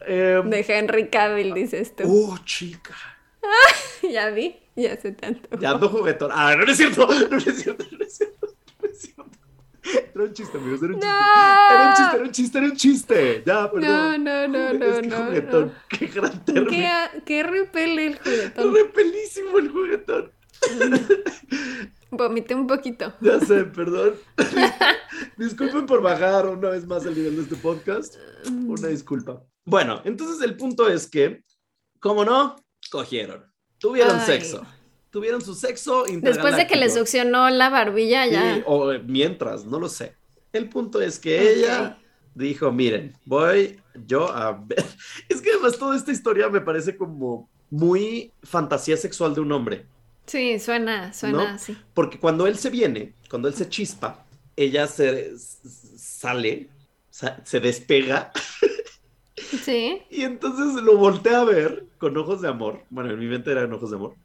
Eh, De Henry Cavill, dices tú. oh, chica. Ya vi, ya sé tanto. Ya ando juguetón. Ah, no es cierto. No es cierto. No es cierto. No es cierto. Era un chiste, amigos. Era un chiste. Era un chiste, era un chiste, era un chiste. Ya, perdón. no, no, no, es que no, juguetón. no. Qué gran ¿Qué, término. qué repele el juguetón? Repelísimo el juguetón. Vomité un poquito. Ya sé, perdón. Disculpen por bajar una vez más el nivel de este podcast. Una disculpa. Bueno, entonces el punto es que, como no, cogieron. Tuvieron Ay. sexo. Tuvieron su sexo Después de que le succionó la barbilla, Sí, ya. o eh, mientras, no lo sé. El punto es que Ok. ella dijo, miren, voy yo a ver. Es que además toda esta historia me parece como muy fantasía sexual de un hombre. Sí, suena, suena ¿No? así. Porque cuando él se viene, cuando él se chispa, ella se sale, sa- se despega Sí. y entonces lo voltea a ver con ojos de amor. Bueno, en mi mente eran ojos de amor.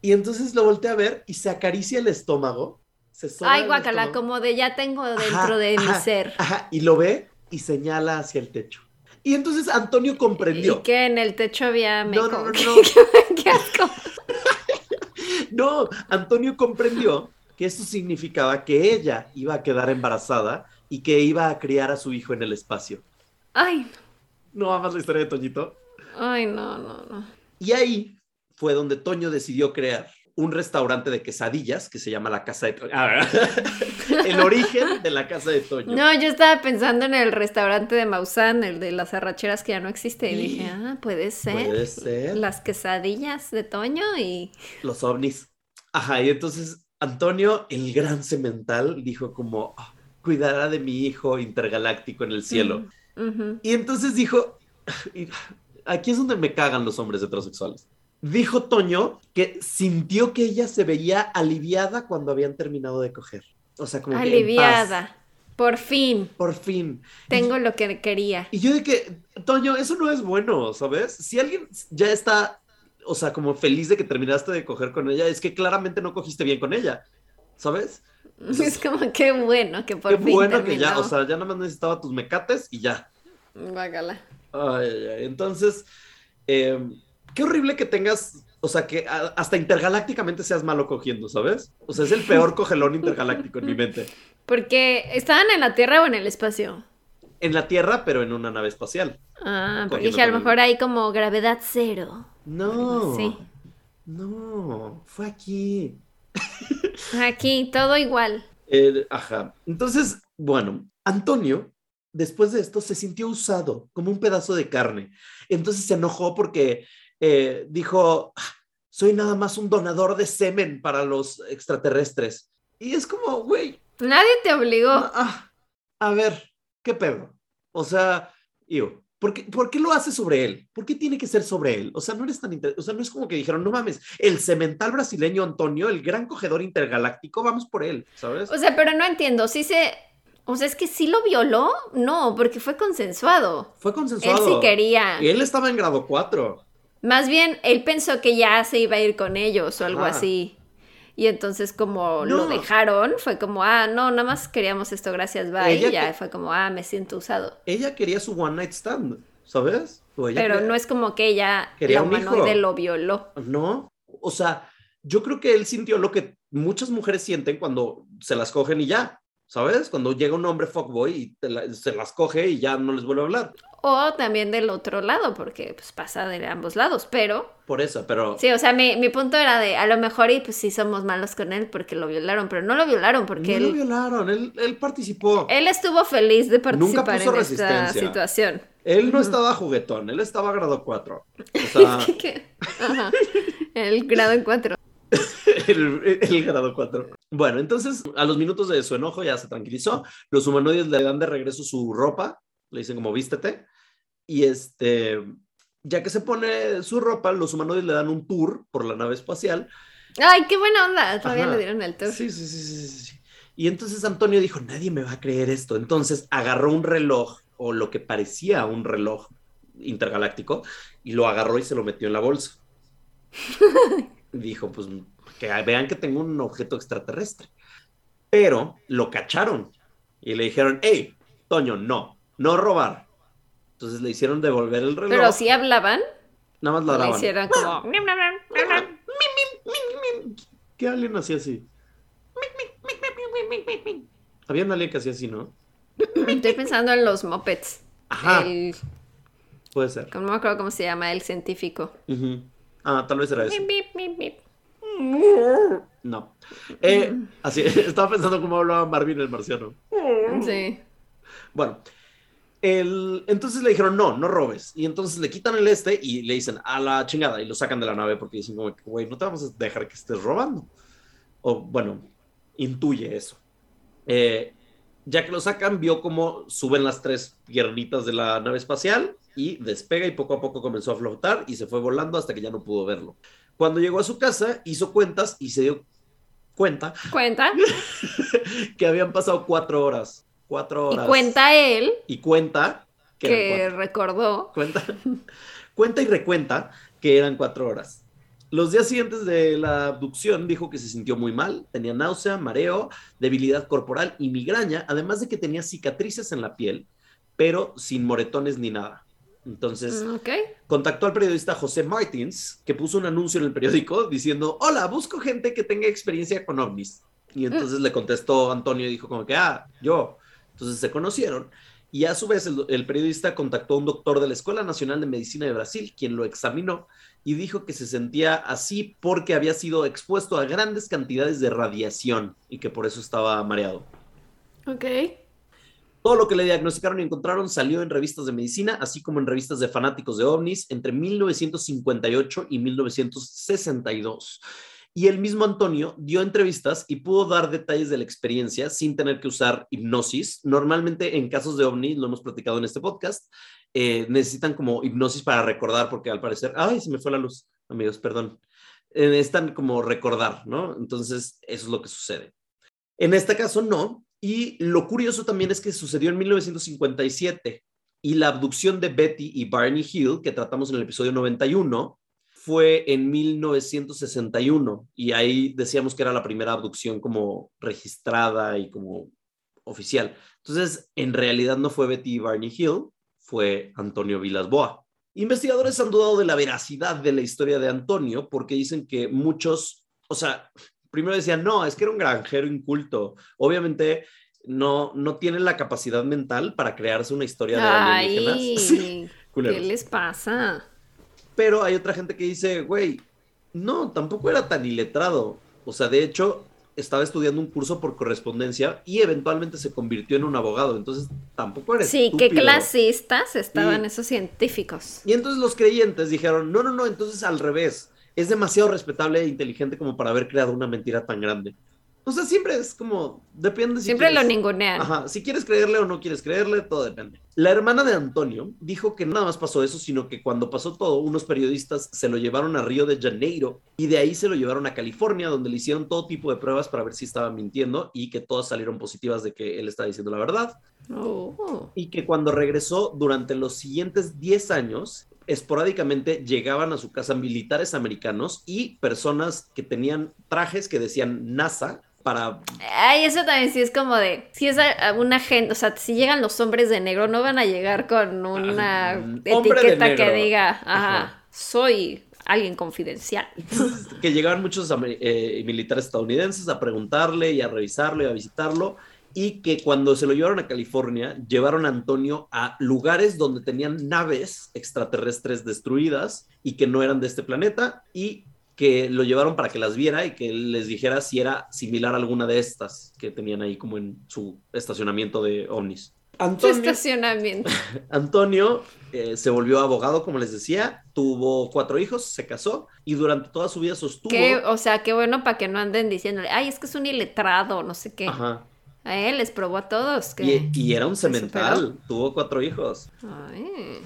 Y entonces lo voltea a ver y se acaricia el estómago. Se Ay, guacala, como de ya tengo dentro Ajá, de mi ser. Ajá, y lo ve y señala hacia el techo. Y entonces Antonio comprendió. Y que en el techo había No, meco. no, no, ¿Qué, no. qué asco. No, Antonio comprendió que esto significaba que ella iba a quedar embarazada y que iba a criar a su hijo en el espacio. Ay, No amas la historia de Toñito. ay, no, no, no. Y ahí fue donde Toño decidió crear un restaurante de quesadillas que se llama la Casa de Toño. Ah, el origen de la Casa de Toño. No, yo estaba pensando en el restaurante de Maussan, el de las arracheras que ya no existe. Y dije, ah, puede ser. Puede ser. Las quesadillas de Toño y. Los ovnis. Ajá, y entonces Antonio, el gran cemental, dijo como, "Ah, cuidará de mi hijo intergaláctico en el cielo. Y entonces dijo, y aquí es donde me cagan los hombres heterosexuales. Dijo Toño que sintió que ella se veía aliviada cuando habían terminado de coger. O sea, como que en paz. Aliviada. Por fin. Por fin. Tengo lo que quería. Y yo de que, Toño, eso no es bueno, ¿sabes? Si alguien ya está, o sea, como feliz de que terminaste de coger con ella, es que claramente no cogiste bien con ella, ¿sabes? Es como qué bueno que por Qué fin bueno que ya, o sea, ya nada más necesitaba tus mecates y ya. Guácala. Ay, ay, ay. Entonces, eh, qué horrible que tengas, o sea, que a- hasta intergalácticamente seas malo cogiendo, ¿sabes? O sea, es el peor cogelón intergaláctico en mi mente. Porque estaban en la Tierra o en el espacio. En la Tierra, pero en una nave espacial. Ah, porque dije, a lo mejor hay como gravedad cero. No. Sí. No, fue aquí. Aquí, todo igual. Eh, ajá. Entonces, bueno, Antonio, después de esto, se sintió usado como un pedazo de carne. Entonces se enojó porque eh, dijo, "Ah, soy nada más un donador de semen para los extraterrestres. Y es como, güey, Nadie te obligó. ah, a ver, ¿qué pedo? O sea, yo, ¿por qué, por qué lo hace sobre él? ¿Por qué tiene que ser sobre él? O sea, no eres tan inter- o sea, no es como que dijeron, no mames, el cemental brasileño Antonio, el gran cogedor intergaláctico, vamos por él, ¿sabes? O sea, pero no entiendo. Sí se. O sea, es que sí lo violó. No, porque fue consensuado. Fue Él consensuado. sí quería. Y él estaba en grado 4. Más bien, él pensó que ya se iba a ir con ellos o algo así. Y entonces, como lo dejaron, fue como, ah, no, nada más queríamos esto, gracias, bye. Ella y ya que- fue como, ah, me siento usado. Ella quería su one night stand, ¿sabes? Pero quería- no es como que ella, Quería la un hijo. humanoide, lo violó. No, o sea, yo creo que él sintió lo que muchas mujeres sienten cuando se las cogen y ya, ¿sabes? Cuando llega un hombre fuckboy y la- se las coge y ya no les vuelve a hablar. O también del otro lado, porque pues pasa de ambos lados. Pero, Por eso, pero sí, o sea, mi, mi punto era de, a lo mejor, y pues sí somos malos con él porque lo violaron, pero no lo violaron porque no lo él, violaron, él, él participó. él estuvo feliz de participar puso en esta resistencia. situación. Él no estaba juguetón, él estaba grado 4. O. Ajá. El grado en cuatro. el, el grado 4. Bueno, entonces a los minutos de su enojo ya se tranquilizó. Los humanoides le dan de regreso su ropa, le dicen como vístete. Y este, ya que se pone su ropa, los humanoides le dan un tour por la nave espacial. Ay, qué buena onda. Todavía Ajá. le dieron el tour. Sí, sí, sí, sí, sí, sí. Y entonces Antonio dijo, nadie me va a creer esto. Entonces agarró un reloj, o lo que parecía un reloj intergaláctico, y lo agarró y se lo metió en la bolsa. dijo, pues que vean que tengo un objeto extraterrestre. Pero lo cacharon y le dijeron, hey, Toño, no, no robar. Entonces le hicieron devolver el reloj. Pero sí hablaban. Nada más Le ladraban. hicieron como. ¿Qué alien hacía así? Había un alien que hacía así, ¿no? Estoy pensando en los mopeds. Ajá, El, puede ser. no me acuerdo cómo se llama, el científico. Ujú. Ah, tal vez era eso. Bip, bip, bip, bip. No. Eh, así, estaba pensando cómo hablaba Marvin el marciano. Sí. Bueno, el, entonces le dijeron, no, no robes. Y entonces le quitan el este y le dicen, a la chingada, y lo sacan de la nave porque dicen, güey, no te vamos a dejar que estés robando. O bueno, intuye eso. Eh, Ya que lo sacan, vio cómo suben las tres piernitas de la nave espacial y despega y poco a poco comenzó a flotar y se fue volando hasta que ya no pudo verlo. Cuando llegó a su casa, hizo cuentas y se dio cuenta. Cuenta. que habían pasado cuatro horas. Cuatro horas. Y cuenta él. Y cuenta. Que, recordó. Cuenta. cuenta y recuenta que eran cuatro horas. Los días siguientes de la abducción dijo que se sintió muy mal, tenía náusea, mareo, debilidad corporal y migraña, además de que tenía cicatrices en la piel, pero sin moretones ni nada. Entonces, mm, contactó al periodista José Martins, que puso un anuncio en el periódico diciendo, hola, busco gente que tenga experiencia con ovnis. Y entonces le contestó Antonio y dijo como que, ah, yo. Entonces se conocieron. Y a su vez el, el, periodista contactó a un doctor de la Escuela Nacional de Medicina de Brasil, quien lo examinó y dijo que se sentía así porque había sido expuesto a grandes cantidades de radiación y que por eso estaba mareado. Ok. Todo lo que le diagnosticaron y encontraron salió en revistas de medicina, así como en revistas de fanáticos de ovnis entre 1958 y 1962. Y el mismo Antonio dio entrevistas y pudo dar detalles de la experiencia sin tener que usar hipnosis. Normalmente en casos de ovni, lo hemos platicado en este podcast, eh, necesitan como hipnosis para recordar, porque al parecer, ay, se me fue la luz, amigos, perdón. Eh, necesitan como recordar, ¿no? Entonces, eso es lo que sucede. En este caso, no, y lo curioso también es que sucedió en 1957 y la abducción de Betty y Barney Hill, que tratamos en el episodio 91, fue en 1961 y ahí decíamos que era la primera abducción como registrada y como oficial. Entonces, en realidad no fue Betty Barney Hill, fue Antonio Vilas Boa. Investigadores han dudado de la veracidad de la historia de Antonio porque dicen que muchos, o sea, primero decían, no, es que era un granjero inculto. Obviamente no, no tiene la capacidad mental para crearse una historia de alienígenas. ¿Qué les pasa? Pero hay otra gente que dice, güey, no, tampoco era tan iletrado. O sea, de hecho, estaba estudiando un curso por correspondencia y eventualmente se convirtió en un abogado. Entonces, tampoco era Sí, qué clasistas estaban esos científicos. Y entonces los creyentes dijeron, no, no, no, entonces al revés es demasiado respetable e inteligente como para haber creado una mentira tan grande. O sea, siempre es como, depende si Siempre lo ningunean. Ajá, si quieres creerle o no quieres creerle, todo depende. La hermana de Antonio dijo que nada más pasó eso, sino que cuando pasó todo, unos periodistas se lo llevaron a Río de Janeiro y de ahí se lo llevaron a California, donde le hicieron todo tipo de pruebas para ver si estaba mintiendo y que todas salieron positivas de que él estaba diciendo la verdad. Oh. Y que cuando regresó durante los siguientes 10 años, esporádicamente llegaban a su casa militares americanos y personas que tenían trajes que decían NASA para... Ay, eso también sí es como de, si es una gente, o sea, si llegan los hombres de negro, no van a llegar con una ah, etiqueta que diga, ajá, soy alguien confidencial. que llegaban muchos eh, militares estadounidenses a preguntarle y a revisarlo y a visitarlo y que cuando se lo llevaron a California, llevaron a Antonio a lugares donde tenían naves extraterrestres destruidas y que no eran de este planeta y que lo llevaron para que las viera y que les dijera si era similar a alguna de estas que tenían ahí como en su estacionamiento de ovnis. Antonio, estacionamiento. Antonio eh, se volvió abogado, como les decía, tuvo cuatro hijos, se casó y durante toda su vida sostuvo. o sea, qué bueno para que no anden diciéndole, ay, es que es un iletrado, no sé qué. Ajá. A él les probó a todos. Que y, era un cemental, tuvo cuatro hijos.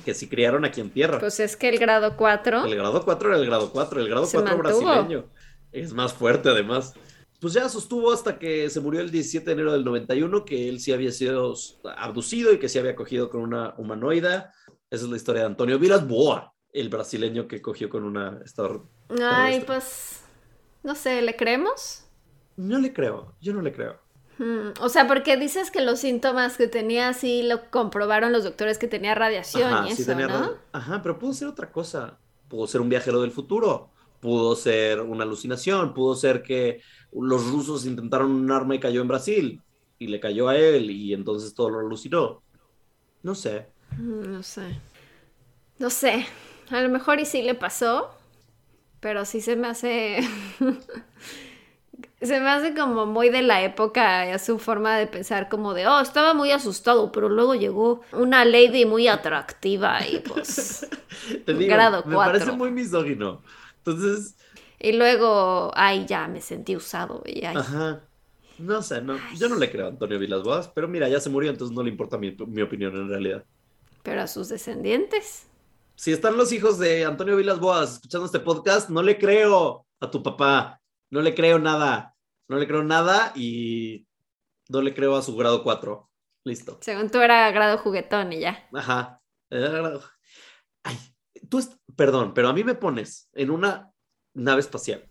Que se criaron aquí en tierra. Pues es que el grado 4. El grado 4 era el grado 4, el grado 4 brasileño. Es más fuerte además. Pues ya sostuvo hasta que se murió el 17 de enero del 91 que él sí había sido abducido y que sí había cogido con una humanoida. Esa es la historia de Antonio Vilas Boa, el brasileño que cogió con una Ay, pues no sé, ¿le creemos? No le creo, yo no le creo. O sea, porque dices que los síntomas que tenía sí lo comprobaron los doctores que tenía radiación y eso, ¿no? Ajá, pero pudo ser otra cosa. Pudo ser un viajero del futuro, pudo ser una alucinación, pudo ser que los rusos intentaron un arma y cayó en Brasil y le cayó a él y entonces todo lo alucinó. No sé. Mm, no sé. No sé. A lo mejor y sí le pasó, pero sí se me hace Se me hace como muy de la época su forma de pensar como de, oh, estaba muy asustado, pero luego llegó una lady muy atractiva y pues... Te digo, grado me parece muy misógino. Entonces... Y luego, ay, ya me sentí usado. Y Ajá. No sé, no, yo no le creo a Antonio Vilas Boas, pero mira, ya se murió, entonces no le importa mi, mi opinión en realidad. Pero a sus descendientes. Si están los hijos de Antonio Vilas Boas escuchando este podcast, no le creo a tu papá, no le creo nada, no le creo nada y no le creo a su grado 4. Listo. Según tú era grado juguetón y ya. Ajá. Era grado- Ay, tú, est- perdón, pero a mí me pones en una nave espacial.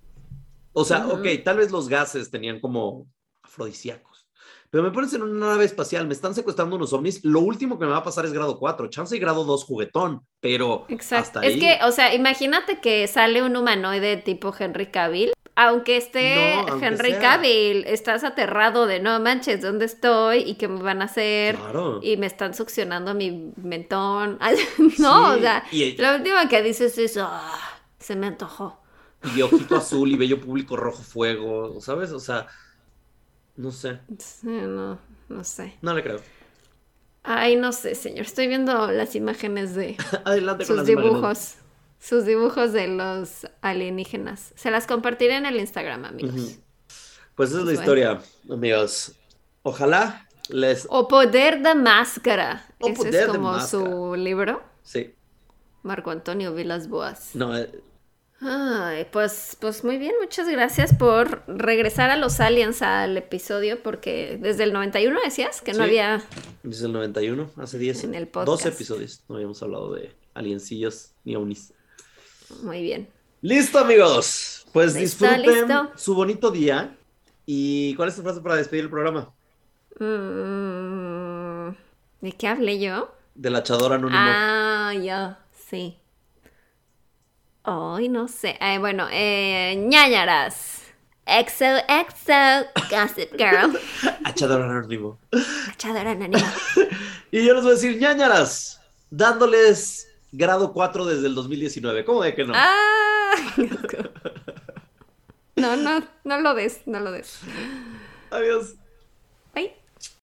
O sea, Ujú. ok, tal vez los gases tenían como afrodisíacos. Pero me pones en una nave espacial, me están secuestrando unos ovnis. Lo último que me va a pasar es grado 4, chance y grado 2 juguetón, pero Exacto. hasta Es ahí. que, o sea, imagínate que sale un humanoide tipo Henry Cavill. Aunque esté No, aunque Henry sea. Cavill, estás aterrado de no manches, ¿dónde estoy? ¿Y qué me van a hacer? Claro. Y me están succionando mi mentón. No, Sí, o sea, y- lo último que dices es, "Ah, se me antojó. Y ojito azul y bello público rojo fuego, ¿sabes? O sea, no sé, Sí, no, no sé. no le creo. Ay, no sé, señor. Estoy viendo las imágenes de Adelante con sus las imágenes. Sus dibujos de los alienígenas. Se las compartiré en el Instagram, amigos. Pues esa es la Pues historia, amigos. Ojalá les... O Poder da Máscara. O Ese Poder es como su libro. Sí, Marco Antonio Vilas Boas. no, eh, Ay, pues, pues muy bien, muchas gracias por regresar a los aliens al episodio, porque desde el 91 decías que no Sí. había. desde el 91, hace 10, En el podcast. 12 episodios, no habíamos hablado de aliencillos ni ovnis. Muy bien. Listo, amigos. Pues disfruten listo. su bonito día. ¿Y cuál es tu frase para despedir el programa? Mm, ¿De qué hablé yo? Del hachador anónimo. Ah, ya, sí. Ay, no sé. Eh, bueno, eh, ñañaras. Exo, exo, Gossip Girl. Hachador anónimo. Cachadora anónima. Y yo les voy a decir ñañaras, dándoles grado 4 desde el 2019. ¿Cómo de que no? Ah. No, no, no lo des, no lo des. Adiós.